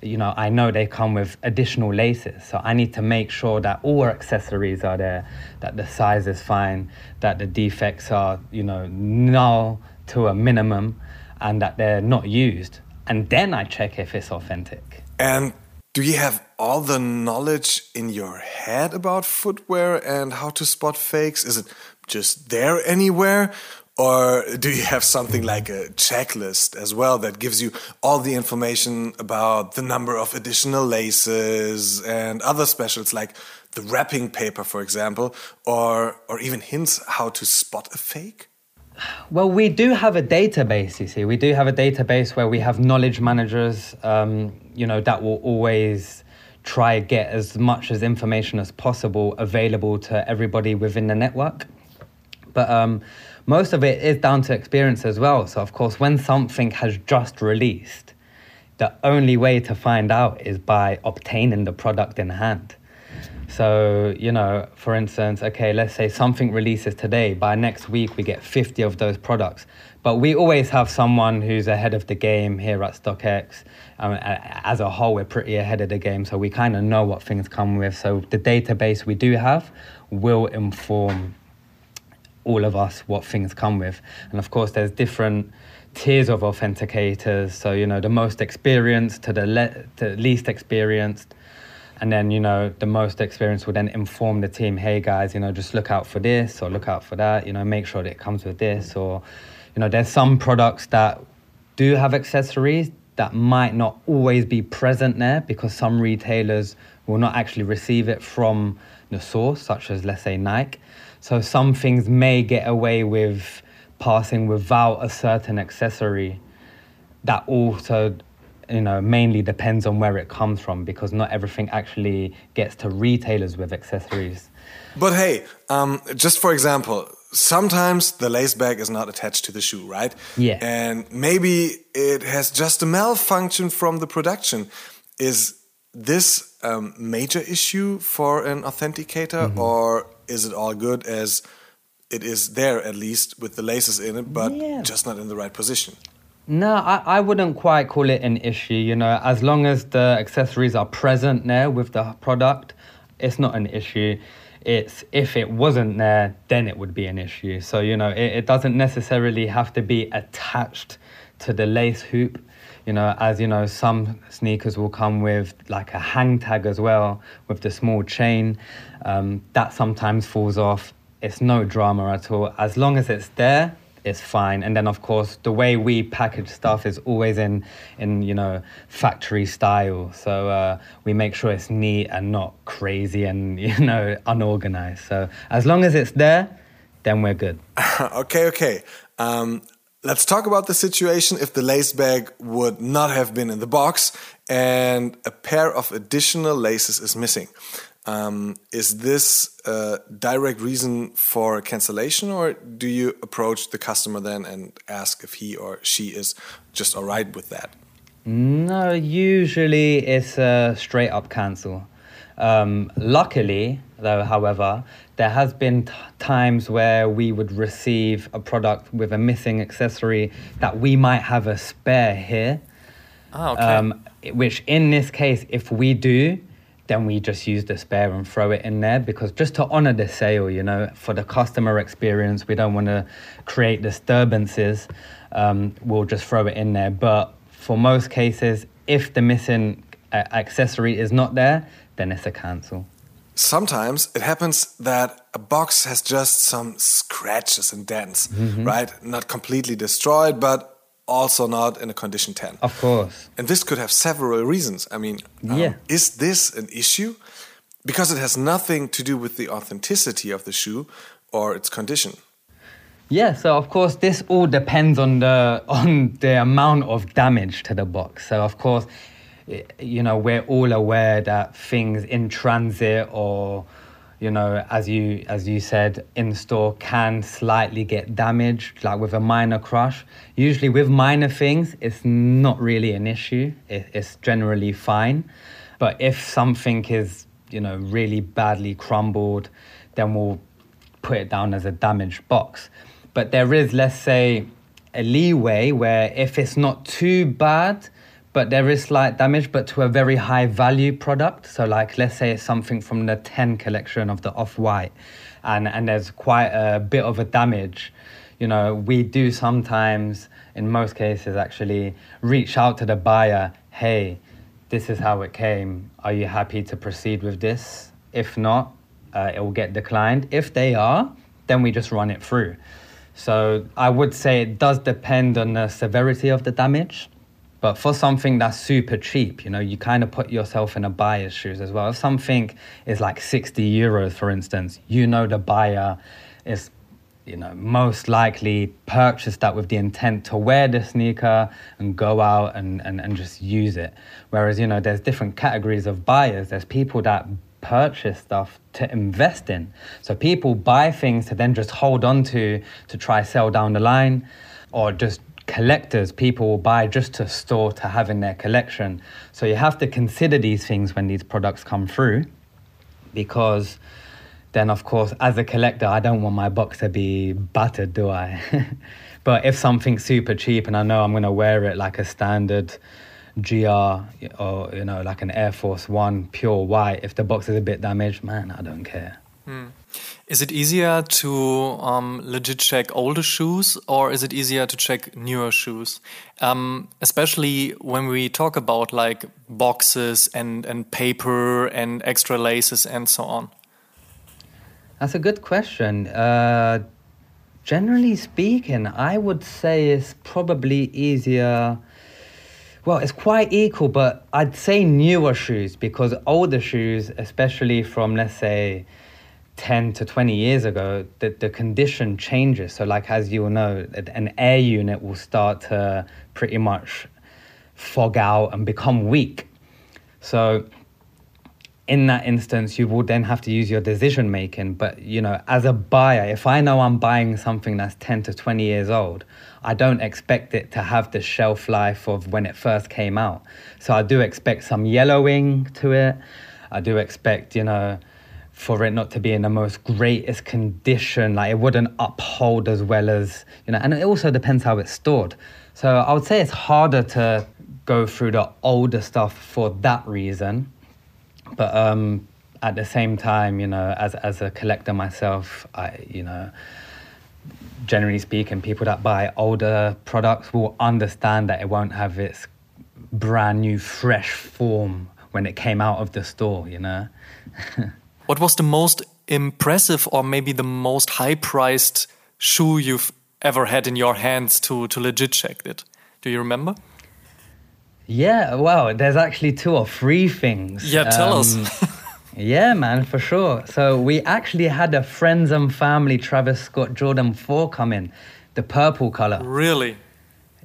C: you know, I know they come with additional laces. So I need to make sure that all accessories are there, that the size is fine, that the defects are, you know, null to a minimum, and that they're not used. And then I check if it's authentic.
B: And do you have all the knowledge in your head about footwear and how to spot fakes? Is it just there anywhere? Or do you have something like a checklist as well that gives you all the information about the number of additional laces and other specials like the wrapping paper, for example, or, or even hints how to spot a fake?
C: Well, we do have a database, you see. We do have a database where we have knowledge managers, um, you know, that will always try to get as much as information as possible available to everybody within the network. But um, most of it is down to experience as well. So, of course, when something has just released, the only way to find out is by obtaining the product in hand. So, you know, for instance, okay, let's say something releases today. By next week, we get 50 of those products. But we always have someone who's ahead of the game here at StockX. Um, as a whole, we're pretty ahead of the game. So we kind of know what things come with. So the database we do have will inform all of us what things come with. And of course, there's different tiers of authenticators. So, you know, the most experienced to the, le- to least experienced. And then you know the most experienced will then inform the team hey guys you know just look out for this or look out for that. You know make sure that it comes with this. Mm. Or you know there's some products that do have accessories that might not always be present there because some retailers will not actually receive it from the source such as let's say nike so some things may get away with passing without a certain accessory that also you know, mainly depends on where it comes from because not everything actually gets to retailers with accessories.
B: But hey, um, just for example, sometimes the lace bag is not attached to the shoe, right?
C: Yeah.
B: And maybe it has just a malfunction from the production. Is this a um, major issue for an authenticator, mm -hmm. or is it all good as it is there at least with the laces in it, but yeah. just not in the right position?
C: No, I, I wouldn't quite call it an issue. You know, as long as the accessories are present there with the product, it's not an issue. It's if it wasn't there, then it would be an issue. So, you know, it, it doesn't necessarily have to be attached to the lace hoop. You know, as you know, some sneakers will come with like a hang tag as well with the small chain. Um, that sometimes falls off. It's no drama at all. As long as it's there, it's fine. And then of course the way we package stuff is always in in you know factory style. So uh, we make sure it's neat and not crazy and you know unorganized. So as long as it's there, then we're good.
B: okay, okay. Um, let's talk about the situation if the lace bag would not have been in the box and a pair of additional laces is missing. Um, is this a direct reason for cancellation, or do you approach the customer then and ask if he or she is just all right with that?
C: No, usually it's a straight up cancel. Um, luckily, though, however, there has been times where we would receive a product with a missing accessory that we might have a spare here.
A: Oh, okay. Um,
C: which in this case, if we do, then we just use the spare and throw it in there because just to honor the sale, you know, for the customer experience, we don't want to create disturbances. Um, we'll just throw it in there. But for most cases, if the missing uh, accessory is not there, then it's a cancel.
B: Sometimes it happens that a box has just some scratches and dents, mm -hmm. right? Not completely destroyed, but also not in a condition 10.
C: Of course.
B: And this could have several reasons. I mean, um, yeah. is this an issue? Because it has nothing to do with the authenticity of the shoe or its condition.
C: Yeah, so of course this all depends on the on the amount of damage to the box. So of course, you know, we're all aware that things in transit or you know, as you as you said, in store can slightly get damaged, like with a minor crush. Usually, with minor things, it's not really an issue. It, it's generally fine. But if something is, you know, really badly crumbled, then we'll put it down as a damaged box. But there is, let's say, a leeway where if it's not too bad, but there is slight damage, but to a very high value product. So, like, let's say it's something from the 10 collection of the Off White, and, and there's quite a bit of a damage. You know, we do sometimes, in most cases, actually reach out to the buyer hey, this is how it came. Are you happy to proceed with this? If not, uh, it will get declined. If they are, then we just run it through. So I would say it does depend on the severity of the damage. But for something that's super cheap, you know, you kind of put yourself in a buyer's shoes as well. If something is like 60 euros, for instance, you know the buyer is, you know, most likely purchased that with the intent to wear the sneaker and go out and, and, and just use it. Whereas, you know, there's different categories of buyers. There's people that purchase stuff to invest in. So people buy things to then just hold on to to try sell down the line or just collectors people will buy just to store to have in their collection. So you have to consider these things when these products come through because then of course as a collector I don't want my box to be battered, do I? but if something's super cheap and I know I'm going to wear it like a standard GR or you know like an Air Force 1 pure white if the box is a bit damaged, man, I don't care.
A: Hmm. Is it easier to um, legit check older shoes or is it easier to check newer shoes? Um, especially when we talk about like boxes and, and paper and extra laces and so on.
C: That's a good question. Uh, generally speaking, I would say it's probably easier. Well, it's quite equal, but I'd say newer shoes because older shoes, especially from let's say 10 to 20 years ago, the, the condition changes. So, like, as you will know, an air unit will start to pretty much fog out and become weak. So, in that instance, you will then have to use your decision making. But, you know, as a buyer, if I know I'm buying something that's 10 to 20 years old, I don't expect it to have the shelf life of when it first came out. So, I do expect some yellowing to it. I do expect, you know, for it not to be in the most greatest condition. Like it wouldn't uphold as well as, you know, and it also depends how it's stored. So I would say it's harder to go through the older stuff for that reason. But um, at the same time, you know, as, as a collector myself, I, you know, generally speaking, people that buy older products will understand that it won't have its brand new, fresh form when it came out of the store, you know.
A: What was the most impressive or maybe the most high priced shoe you've ever had in your hands to, to legit check it? Do you remember?
C: Yeah, well, there's actually two or three things.
A: Yeah, tell um, us.
C: yeah, man, for sure. So we actually had a friends and family Travis Scott Jordan 4 come in, the purple color.
A: Really?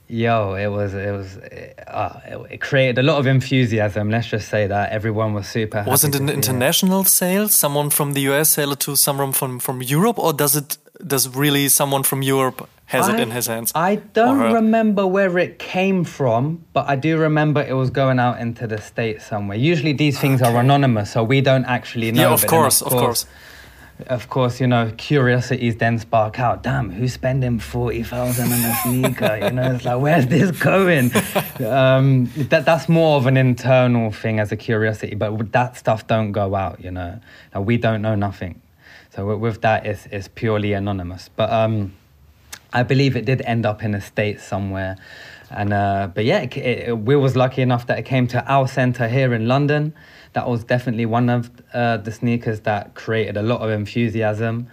C: Yo, it was it was uh, it, created a lot of enthusiasm. Let's just say that everyone was super.
A: Wasn't an international it. sale? Someone from the US sell it to someone from from Europe, or does it does really someone from Europe has I, it in his hands?
C: I don't remember where it came from, but I do remember it was going out into the states somewhere. Usually these things okay. are anonymous, so we don't actually know.
A: Yeah, of course, of course. Of course
C: of course, you know, curiosities then spark out. Damn, who's spending forty thousand on a sneaker? you know, it's like, where's this going? Um, that that's more of an internal thing as a curiosity, but that stuff don't go out. You know, now, we don't know nothing. So with that, it's it's purely anonymous. But um, I believe it did end up in a state somewhere. And uh, but yeah, it, it, we was lucky enough that it came to our center here in London that was definitely one of uh, the sneakers that created a lot of enthusiasm,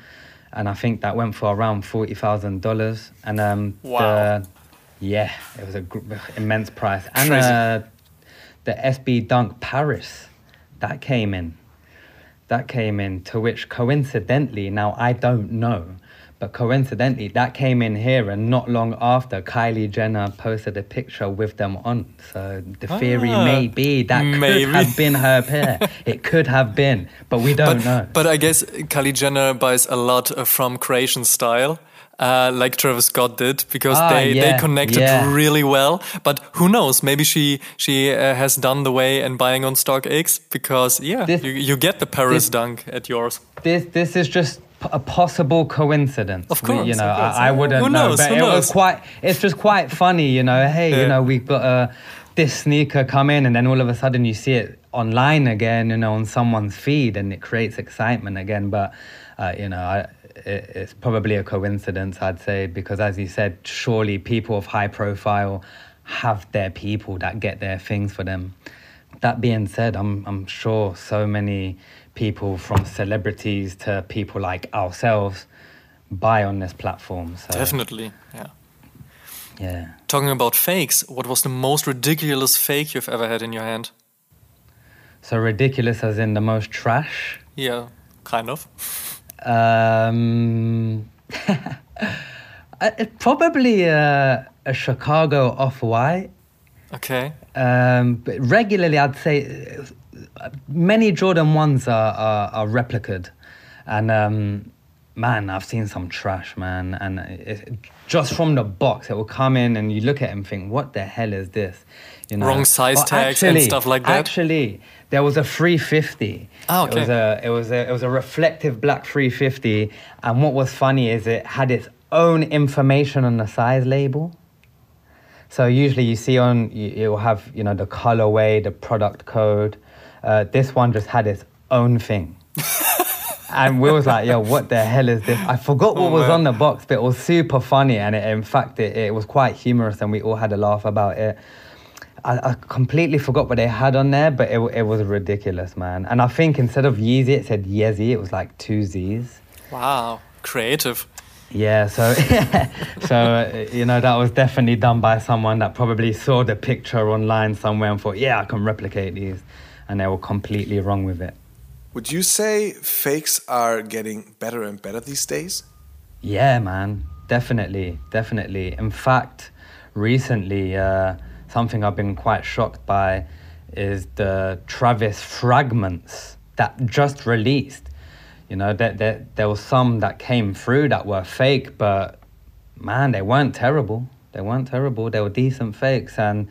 C: and I think that went for around forty thousand dollars. And um,
A: wow.
C: the, yeah, it was an gr- immense price. And uh, the SB Dunk Paris that came in, that came in. To which coincidentally, now I don't know, But coincidentally, that came in here, and not long after, Kylie Jenner posted a picture with them on. So the theory
A: Ah,
C: may be that
A: maybe.
C: could have been her pair. it could have been, but we don't
A: but,
C: know.
A: But I guess Kylie Jenner buys a lot uh, from Croatian Style. Uh, like Travis Scott did, because
C: Ah,
A: they,
C: yeah,
A: they connected
C: yeah.
A: really well. But who knows? Maybe she she uh, has done the way and buying on stock StockX because yeah,
C: This-
A: you, you get the Paris
C: this-
A: dunk at yours.
C: this this is just a possible coincidence.
A: Of
C: We-
A: course,
C: you know,
A: course.
C: I, I wouldn't
A: Who
C: know,
A: knows,
C: but
A: who
C: it
A: knows?
C: was quite. It's just quite funny, you know. Hey,
A: Yeah.
C: you know, we've got uh, this sneaker come in, and then all of a sudden you see it online again, you know, on someone's feed, and it creates excitement again. But uh, you know, I, it, it's probably a coincidence, I'd say, because as you said, surely people of high profile have their people that get their things for them. That being said, I'm I'm sure so many people from celebrities to people like ourselves buy on this platform. So
A: Definitely, yeah.
C: yeah.
A: Talking about fakes, what was the most ridiculous fake you've ever had in your hand?
C: So ridiculous as in the most trash.
A: Yeah, kind of.
C: Um, probably a, a Chicago off white.
A: Okay.
C: Um, but regularly, I'd say uh, many Jordan ones are, are, are replicated, and um, man, I've seen some trash, man. And it, just from the box, it will come in, and you look at it and think, "What the hell is this?" You
A: Wrong size
C: But
A: tags and stuff like that?
C: Actually, there was a 350.
A: Ah,
C: It was
A: okay.
C: a it was a it was a reflective black 350, and what was funny is it had its own information on the size label. So usually you see on you, it will have you know the colorway, the product code. Uh, this one just had its own thing. and we was like, yo, what the hell is this? I forgot what
A: Oh,
C: was
A: man.
C: on the box, but it was super funny, and it, in fact, it, it was quite humorous, and we all had a laugh about it. I, I completely forgot what they had on there, but it, it was ridiculous, man. And I think instead of Yeezy, it said Yeezy. It was like two Z's.
A: Wow, creative.
C: Yeah, so so uh, you know that was definitely done by someone that probably saw the picture online somewhere and thought, yeah, I can replicate these, and they were completely wrong with it.
B: Would you say fakes are getting better and better these days?
C: Yeah, man, definitely, definitely. In fact, recently, uh, something I've been quite shocked by is the Travis fragments that just released. You know, that there, there was some that came through that were fake, but man, they weren't terrible. They weren't terrible. They were decent fakes, and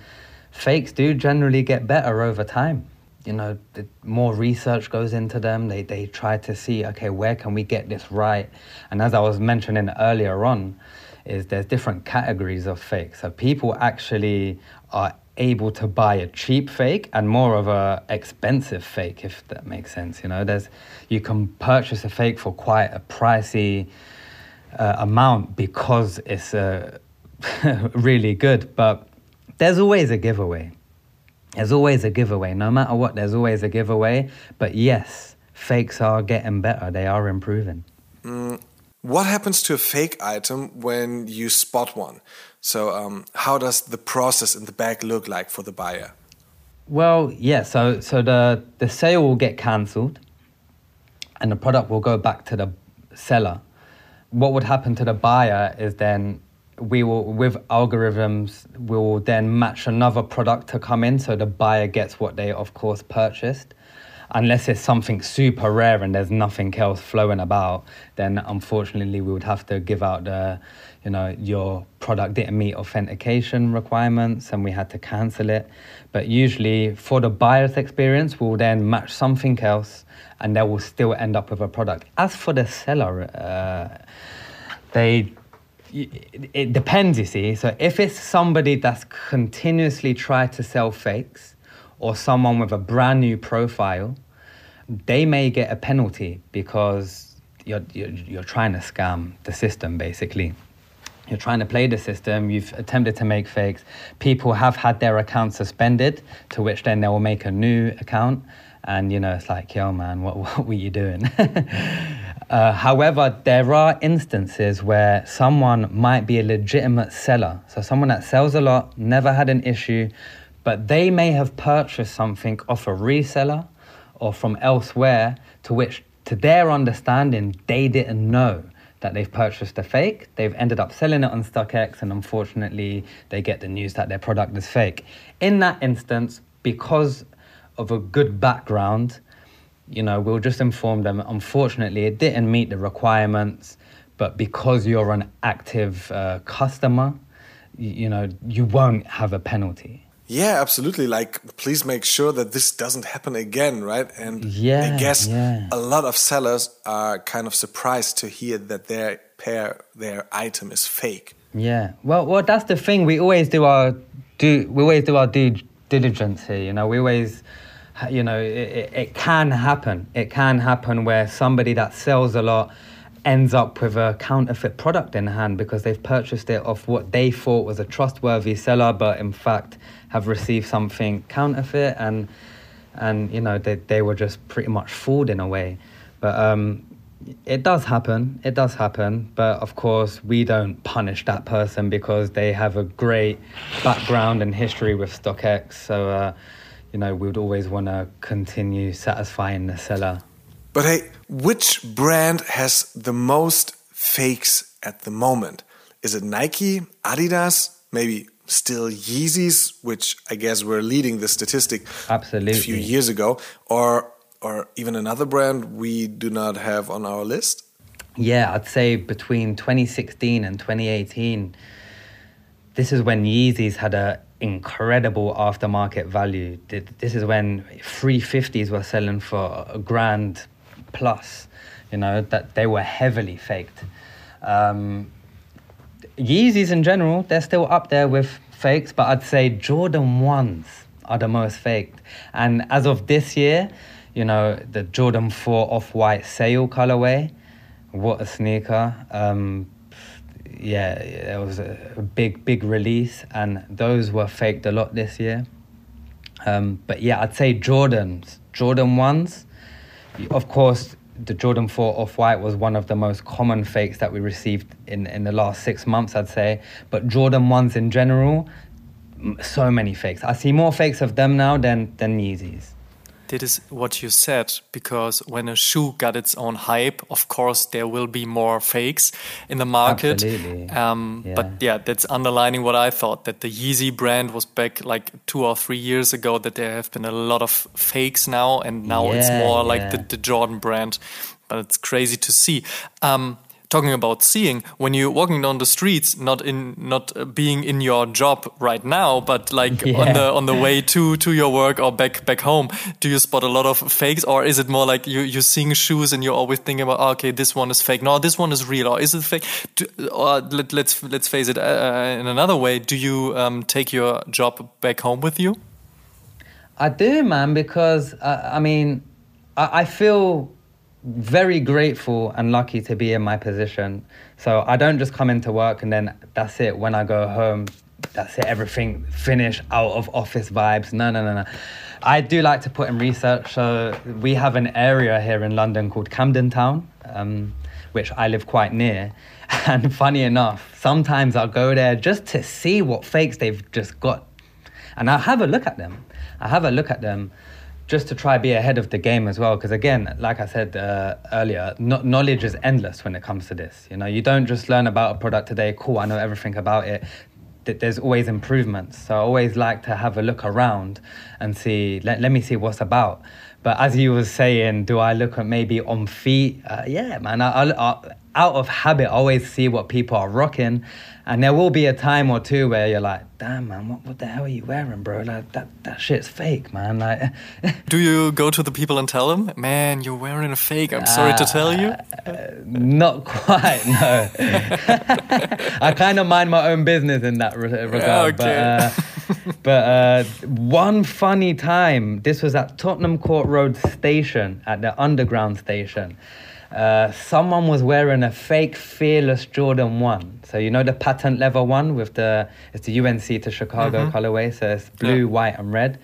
C: fakes do generally get better over time. You know, the more research goes into them. They they try to see, okay, where can we get this right? And as I was mentioning earlier on, is there's different categories of fake So people actually are able to buy a cheap fake and more of a expensive fake, if that makes sense. You know, there's you can purchase a fake for quite a pricey uh, amount because it's uh, really good. But there's always a giveaway. There's always a giveaway. No matter what, there's always a giveaway. But yes, fakes are getting better. They are improving.
B: What happens to a fake item when you spot one? So, um, how does the process in the bag look like for the buyer?
C: Well, yeah. So so the the sale will get cancelled, and the product will go back to the seller. What would happen to the buyer is then we will with algorithms we will then match another product to come in, so the buyer gets what they of course purchased. Unless it's something super rare and there's nothing else flowing about, then unfortunately we would have to give out the, you know, your product didn't meet authentication requirements and we had to cancel it. But usually for the buyer's experience, we'll then match something else and they will still end up with a product. As for the seller, uh, they it depends you see. So if it's somebody that's continuously tried to sell fakes or someone with a brand new profile they may get a penalty because you're, you're, you're trying to scam the system basically. You're trying to play the system. You've attempted to make fakes. People have had their account suspended to which then they will make a new account. And you know it's like yo man what, what were you doing uh, however there are instances where someone might be a legitimate seller so someone that sells a lot never had an issue but they may have purchased something off a reseller or from elsewhere to which to their understanding they didn't know that they've purchased a fake. They've ended up selling it on StockX, and unfortunately, they get the news that their product is fake. In that instance, because of a good background, you know, we'll just inform them. Unfortunately, it didn't meet the requirements, but because you're an active uh, customer, you, you know, you won't have a penalty.
B: Yeah, absolutely. Like, please make sure that this doesn't happen again, right? And
C: Yeah,
B: I guess
C: yeah.
B: a lot of sellers are kind of surprised to hear that their pair, their item is fake.
C: Yeah. Well, well, that's the thing. We always do our do. We always do our due diligence here. You know, we always, you know, it, it, can happen. It can happen where somebody that sells a lot ends up with a counterfeit product in hand because they've purchased it off what they thought was a trustworthy seller, but in fact have received something counterfeit and and you know they they were just pretty much fooled in a way. But um, it does happen. It does happen. But of course, we don't punish that person because they have a great background and history with StockX. So, uh, you know, we would always want to continue satisfying the seller.
B: But hey, which brand has the most fakes at the moment? Is it Nike, Adidas, maybe still Yeezys, which I guess were leading the statistic
C: Absolutely.
B: a few years ago, or or even another brand we do not have on our list?
C: Yeah, I'd say between 2016 and 2018, this is when Yeezys had a incredible aftermarket value. This is when 350s were selling for a grand plus. You know that they were heavily faked. Um, Yeezys in general, they're still up there with fakes, but I'd say Jordan 1s are the most faked. And as of this year, you know, the Jordan 4 off white sail colorway, what a sneaker. Um, yeah, it was a big, big release, and those were faked a lot this year. Um, but yeah, I'd say Jordans, Jordan 1s. Of course, the Jordan 4 Off White was one of the most common fakes that we received in, in the last six months, I'd say. But Jordan 1s in general, so many fakes. I see more fakes of them now than, than Yeezys.
A: That is what you said, because when a shoe got its own hype, of course, there will be more fakes in the market.
C: Absolutely.
A: Um,
C: Yeah.
A: But yeah, that's underlining what I thought that the Yeezy brand was back like two or three years ago, that there have been a lot of fakes now, and now it's
C: Yeah,
A: more like the, the Jordan brand. But it's crazy to see. Um, talking about seeing when you're walking down the streets not in not uh, being in your job right now but like on the on the way to to your work or back back home do you spot a lot of fakes? Or is it more like you you're seeing shoes and you're always thinking about oh, okay this one is fake. No this one is real. Or is it fake? Do, or let, let's let's face it uh, in another way do you um, take your job back home with you?
C: I do, man, because uh, I mean, I, I feel very grateful and lucky to be in my position. So I don't just come into work and then that's it. When I go home, that's it. Everything finish out of office vibes. No, no, no, no. I do like to put in research. So we have an area here in London called Camden Town, um, which I live quite near. And funny enough, sometimes I'll go there just to see what fakes they've just got and I'll have a look at them. I have a look at them just to try be ahead of the game as well. Because again, like I said uh, earlier, no- knowledge is endless when it comes to this. You know, you don't just learn about a product today. Cool, I know everything about it. Th- There's always improvements. So I always like to have a look around and see. Let, let me see what's about. But as you were saying, do I look at maybe on feet? Uh, yeah, man. I, I, I, out of habit, always see what people are rocking, and there will be a time or two where you're like, "Damn, man, what, what the hell are you wearing, bro? Like that that shit's fake, man." Like,
A: do you go to the people and tell them man you're wearing a fake i'm sorry to tell you
C: not quite. No, I kind of mind my own business in that regard. But,
A: Okay.
C: uh, but uh, one funny time, this was at Tottenham Court Road Station, at the Underground Station. Uh, someone was wearing a fake Fearless Jordan 1. So, you know the patent leather one with the, it's the UNC to Chicago colorway. So it's blue,
A: Yeah.
C: white, and red.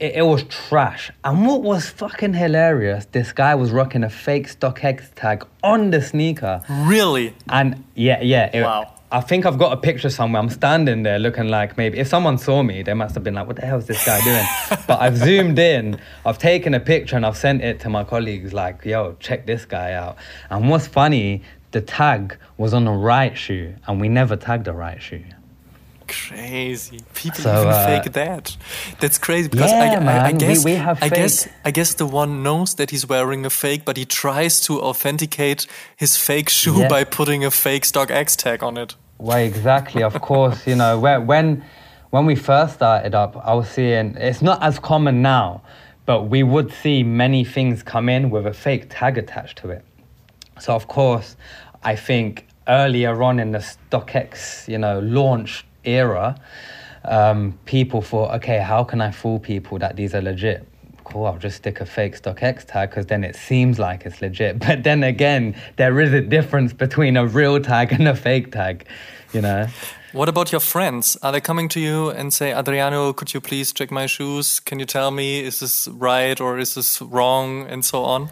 C: It, it was trash. And what was fucking hilarious, this guy was rocking a fake StockX tag on the sneaker.
A: really
C: And yeah, yeah. it-
A: Wow.
C: I think I've got a picture somewhere. I'm standing there looking like maybe if someone saw me, they must have been like, "What the hell is this guy doing?" but I've zoomed in, I've taken a picture, and I've sent it to my colleagues. Like, "Yo, check this guy out." And what's funny, the tag was on the right shoe, and we never tagged the right shoe.
A: Crazy. People
C: So,
A: even
C: uh,
A: fake that. That's crazy because
C: Yeah,
A: I, I, I
C: man, we-
A: guess
C: we have
A: I guess. I guess the one knows that he's wearing a fake, but he tries to authenticate his fake shoe
C: Yeah.
A: by putting a fake StockX tag on it.
C: Well, exactly. Of course, you know where- when when we first started up, I was seeing it's not as common now, but we would see many things come in with a fake tag attached to it. So of course, I think earlier on in the StockX, you know, launch era, um, people thought, okay, how can I fool people that these are legit? Cool, I'll just stick a fake StockX tag because then it seems like it's legit. But then again, there is a difference between a real tag and a fake tag, you know.
A: What about your friends? Are they coming to you and say, Adriano, could you please check my shoes? Can you tell me is this right or is this wrong and so on?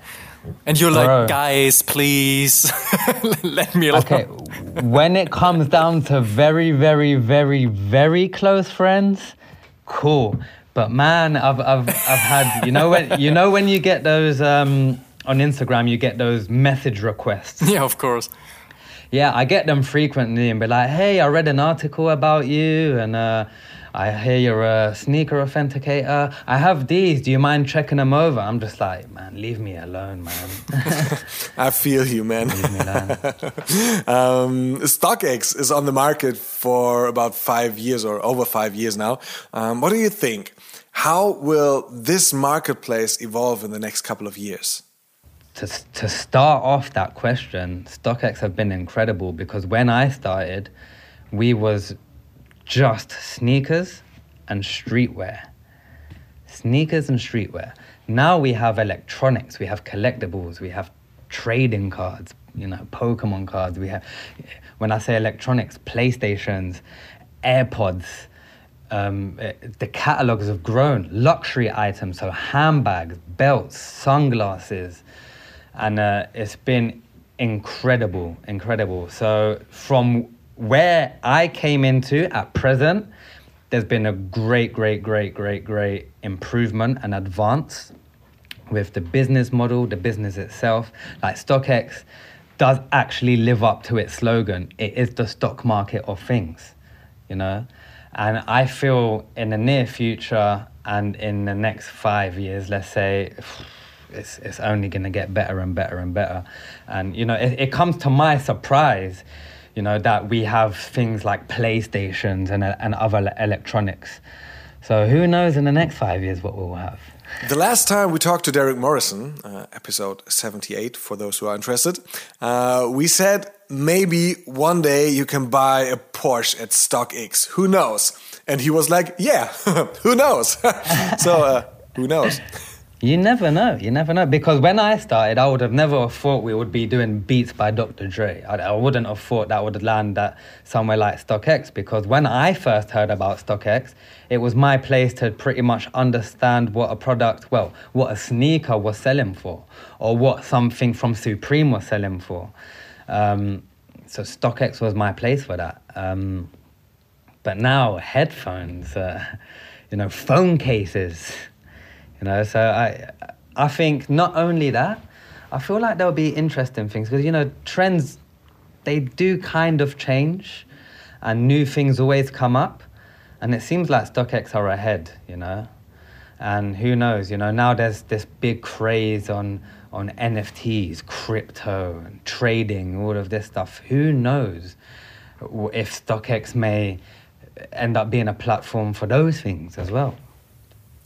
A: And you're
C: Bro.
A: like, guys, please let me alone.
C: Okay, when it comes down to very, very, very, very close friends, cool. But man, I've, I've, I've had you know when you know when you get those um, on Instagram, you get those message requests.
A: Yeah, of course.
C: Yeah, I get them frequently and be like, "Hey, I read an article about you, and uh, I hear you're a sneaker authenticator. I have these. Do you mind checking them over?" I'm just like, "Man, leave me alone, man.
B: I feel you, man.
C: leave me alone."
B: um, StockX is on the market for about five years or over five years now. Um, what do you think? How will this marketplace evolve in the next couple of years?
C: to, to start off that question, StockX have been incredible because when I started, we was just sneakers and streetwear. Sneakers and streetwear. Now we have electronics, we have collectibles, we have trading cards, you know, Pokemon cards. We have, when I say electronics, PlayStations, AirPods. Um, the catalogs have grown. Luxury items, so handbags, belts, sunglasses, and uh, it's been incredible, incredible. So from where I came into at present, there's been a great, great, great, great, great improvement and advance with the business model, the business itself. Like StockX does actually live up to its slogan. It is the stock market of things, you know. And I feel in the near future and in the next five years, let's say, it's, it's only going to get better and better and better. And, you know, it, it comes to my surprise, you know, that we have things like PlayStations and, and other electronics. So who knows in the next five years what we'll have?
B: The last time we talked to Derek Morrison, uh, episode 78, for those who are interested, uh, we said maybe one day you can buy a Porsche at StockX. Who knows? And he was like, yeah, who knows? so, uh, who knows?
C: You never know. You never know. Because when I started, I would have never thought we would be doing beats by Dr. Dre. I, I wouldn't have thought that would land at somewhere like StockX. Because when I first heard about StockX, it was my place to pretty much understand what a product, well, what a sneaker was selling for, or what something from Supreme was selling for. Um, so StockX was my place for that. Um, but now headphones, uh, you know, phone cases. You know, so I, I think not only that, I feel like there'll be interesting things because you know trends, they do kind of change, and new things always come up, and it seems like StockX are ahead. You know, and who knows? You know, now there's this big craze on on NFTs, crypto, and trading, all of this stuff. Who knows if StockX may end up being a platform for those things as well?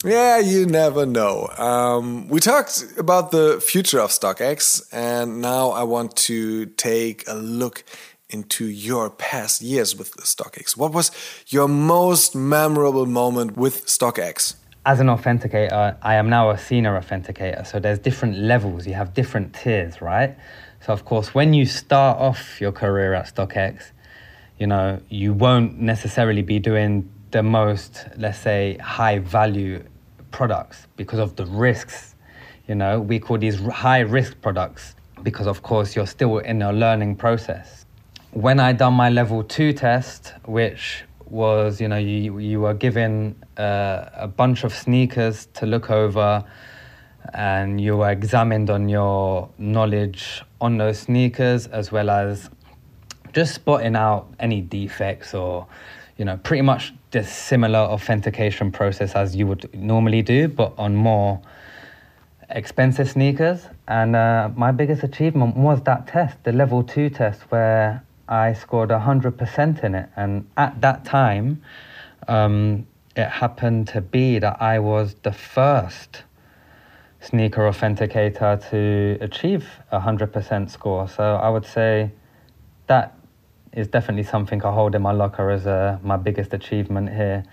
B: Yeah, you never know. Um, we talked about the future of StockX, and now I want to take a look into your past years with StockX. What was your most memorable moment with StockX?
C: as an authenticator, I am now a senior authenticator. So there's different levels, you have different tiers, right? So of course, when you start off your career at StockX, you know, you won't necessarily be doing the most, let's say, high value products because of the risks. You know, we call these high risk products because of course you're still in a learning process. When I done my level two test, which was, you know, you, you were given uh, a bunch of sneakers to look over, and you were examined on your knowledge on those sneakers as well as just spotting out any defects or you know pretty much the similar authentication process as you would normally do but on more expensive sneakers and uh, my biggest achievement was that test the level 2 test where i scored 100% in it and at that time um, it happened to be that i was the first sneaker authenticator to achieve a 100% score. So I would say that is definitely something I hold in my locker as a, my biggest achievement here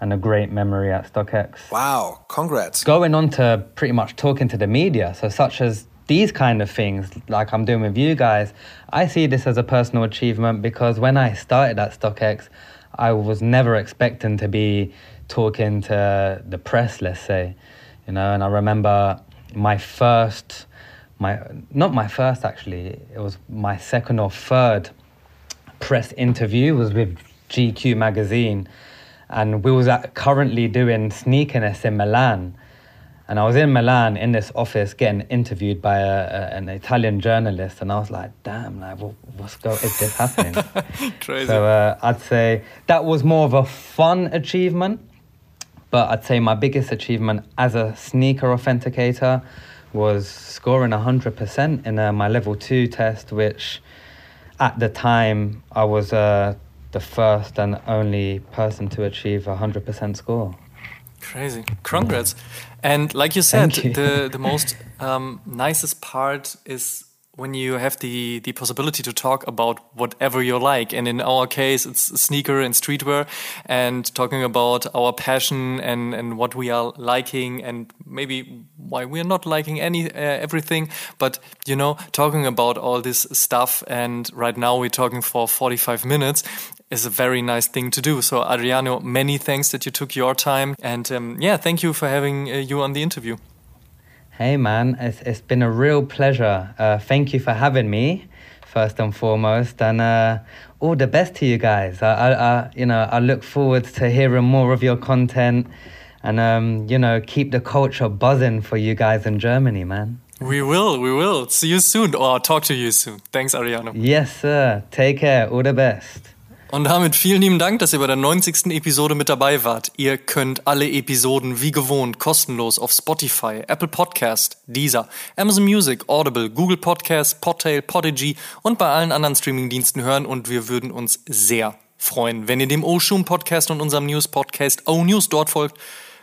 C: and a great memory at StockX.
B: Wow, congrats.
C: Going on to pretty much talking to the media, so such as these kind of things, like I'm doing with you guys, I see this as a personal achievement because when I started at StockX, I was never expecting to be talking to the press, let's say you know. And I remember my first, my not my first actually, it was my second or third press interview was with GQ magazine, and we was at, currently doing sneakerness in Milan. And I was in Milan in this office getting interviewed by a, a, an Italian journalist, and I was like, "Damn, like, what, what's go- is this happening?" So uh, I'd say that was more of a fun achievement but I'd say my biggest achievement as a sneaker authenticator was scoring 100% in uh, my level two test, which at the time I was uh, the first and only person to achieve a 100% score.
A: Crazy. Congrats. And like you said, you. the, the most um, nicest part is when you have the the possibility to talk about whatever you like. And in our case it's sneaker and streetwear and talking about our passion and and what we are liking and maybe why we're not liking any uh, everything. But you know talking about all this stuff and right now we're talking for 45 minutes is a very nice thing to do. So adriano many thanks that you took your time. And um, yeah thank you for having uh, you on the interview
C: Hey, man, it's, it's been a real pleasure. Uh, thank you for having me, first and foremost, and uh, all the best to you guys. I, I, I, you know, I look forward to hearing more of your content, and um, you know, keep the culture buzzing for you guys in Germany, man.
A: We will, we will. See you soon, or talk to you soon. Thanks, Ariano.
C: Yes, sir. Take care. All the best.
A: Und damit vielen lieben Dank, dass ihr bei der 90. Episode mit dabei wart. Ihr könnt alle Episoden wie gewohnt kostenlos auf Spotify, Apple Podcast, Deezer, Amazon Music, Audible, Google Podcast, Podtail, Podigy und bei allen anderen Streamingdiensten hören und wir würden uns sehr freuen, wenn ihr dem Oshun Podcast und unserem News Podcast O News dort folgt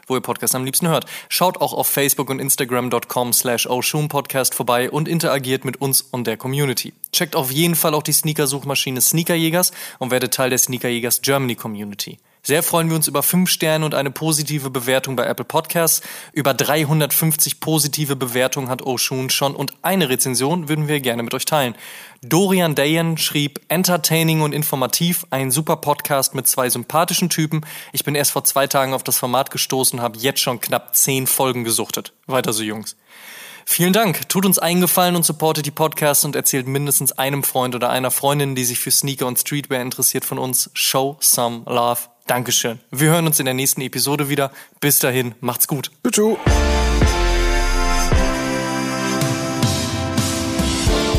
A: wo ihr Podcast am liebsten hört. Schaut auch auf Facebook und Instagram.com slash Podcast vorbei und interagiert mit uns und der Community. Checkt auf jeden Fall auch die Sneaker-Suchmaschine Sneakerjägers und werdet Teil der Sneakerjägers Germany Community. Sehr freuen wir uns über 5 Sterne und eine positive Bewertung bei Apple Podcasts. Über 350 positive Bewertungen hat Oshun schon und eine Rezension würden wir gerne mit euch teilen. Dorian Dayan schrieb entertaining und informativ, ein super Podcast mit zwei sympathischen Typen. Ich bin erst vor zwei Tagen auf das Format gestoßen habe jetzt schon knapp 10 Folgen gesuchtet. Weiter so, Jungs. Vielen Dank. Tut uns eingefallen und supportet die Podcasts und erzählt mindestens einem Freund oder einer Freundin, die sich für Sneaker und Streetwear interessiert von uns. Show some love. Dankeschön. Wir hören uns in der nächsten Episode wieder. Bis dahin, macht's gut.
B: Tschüss.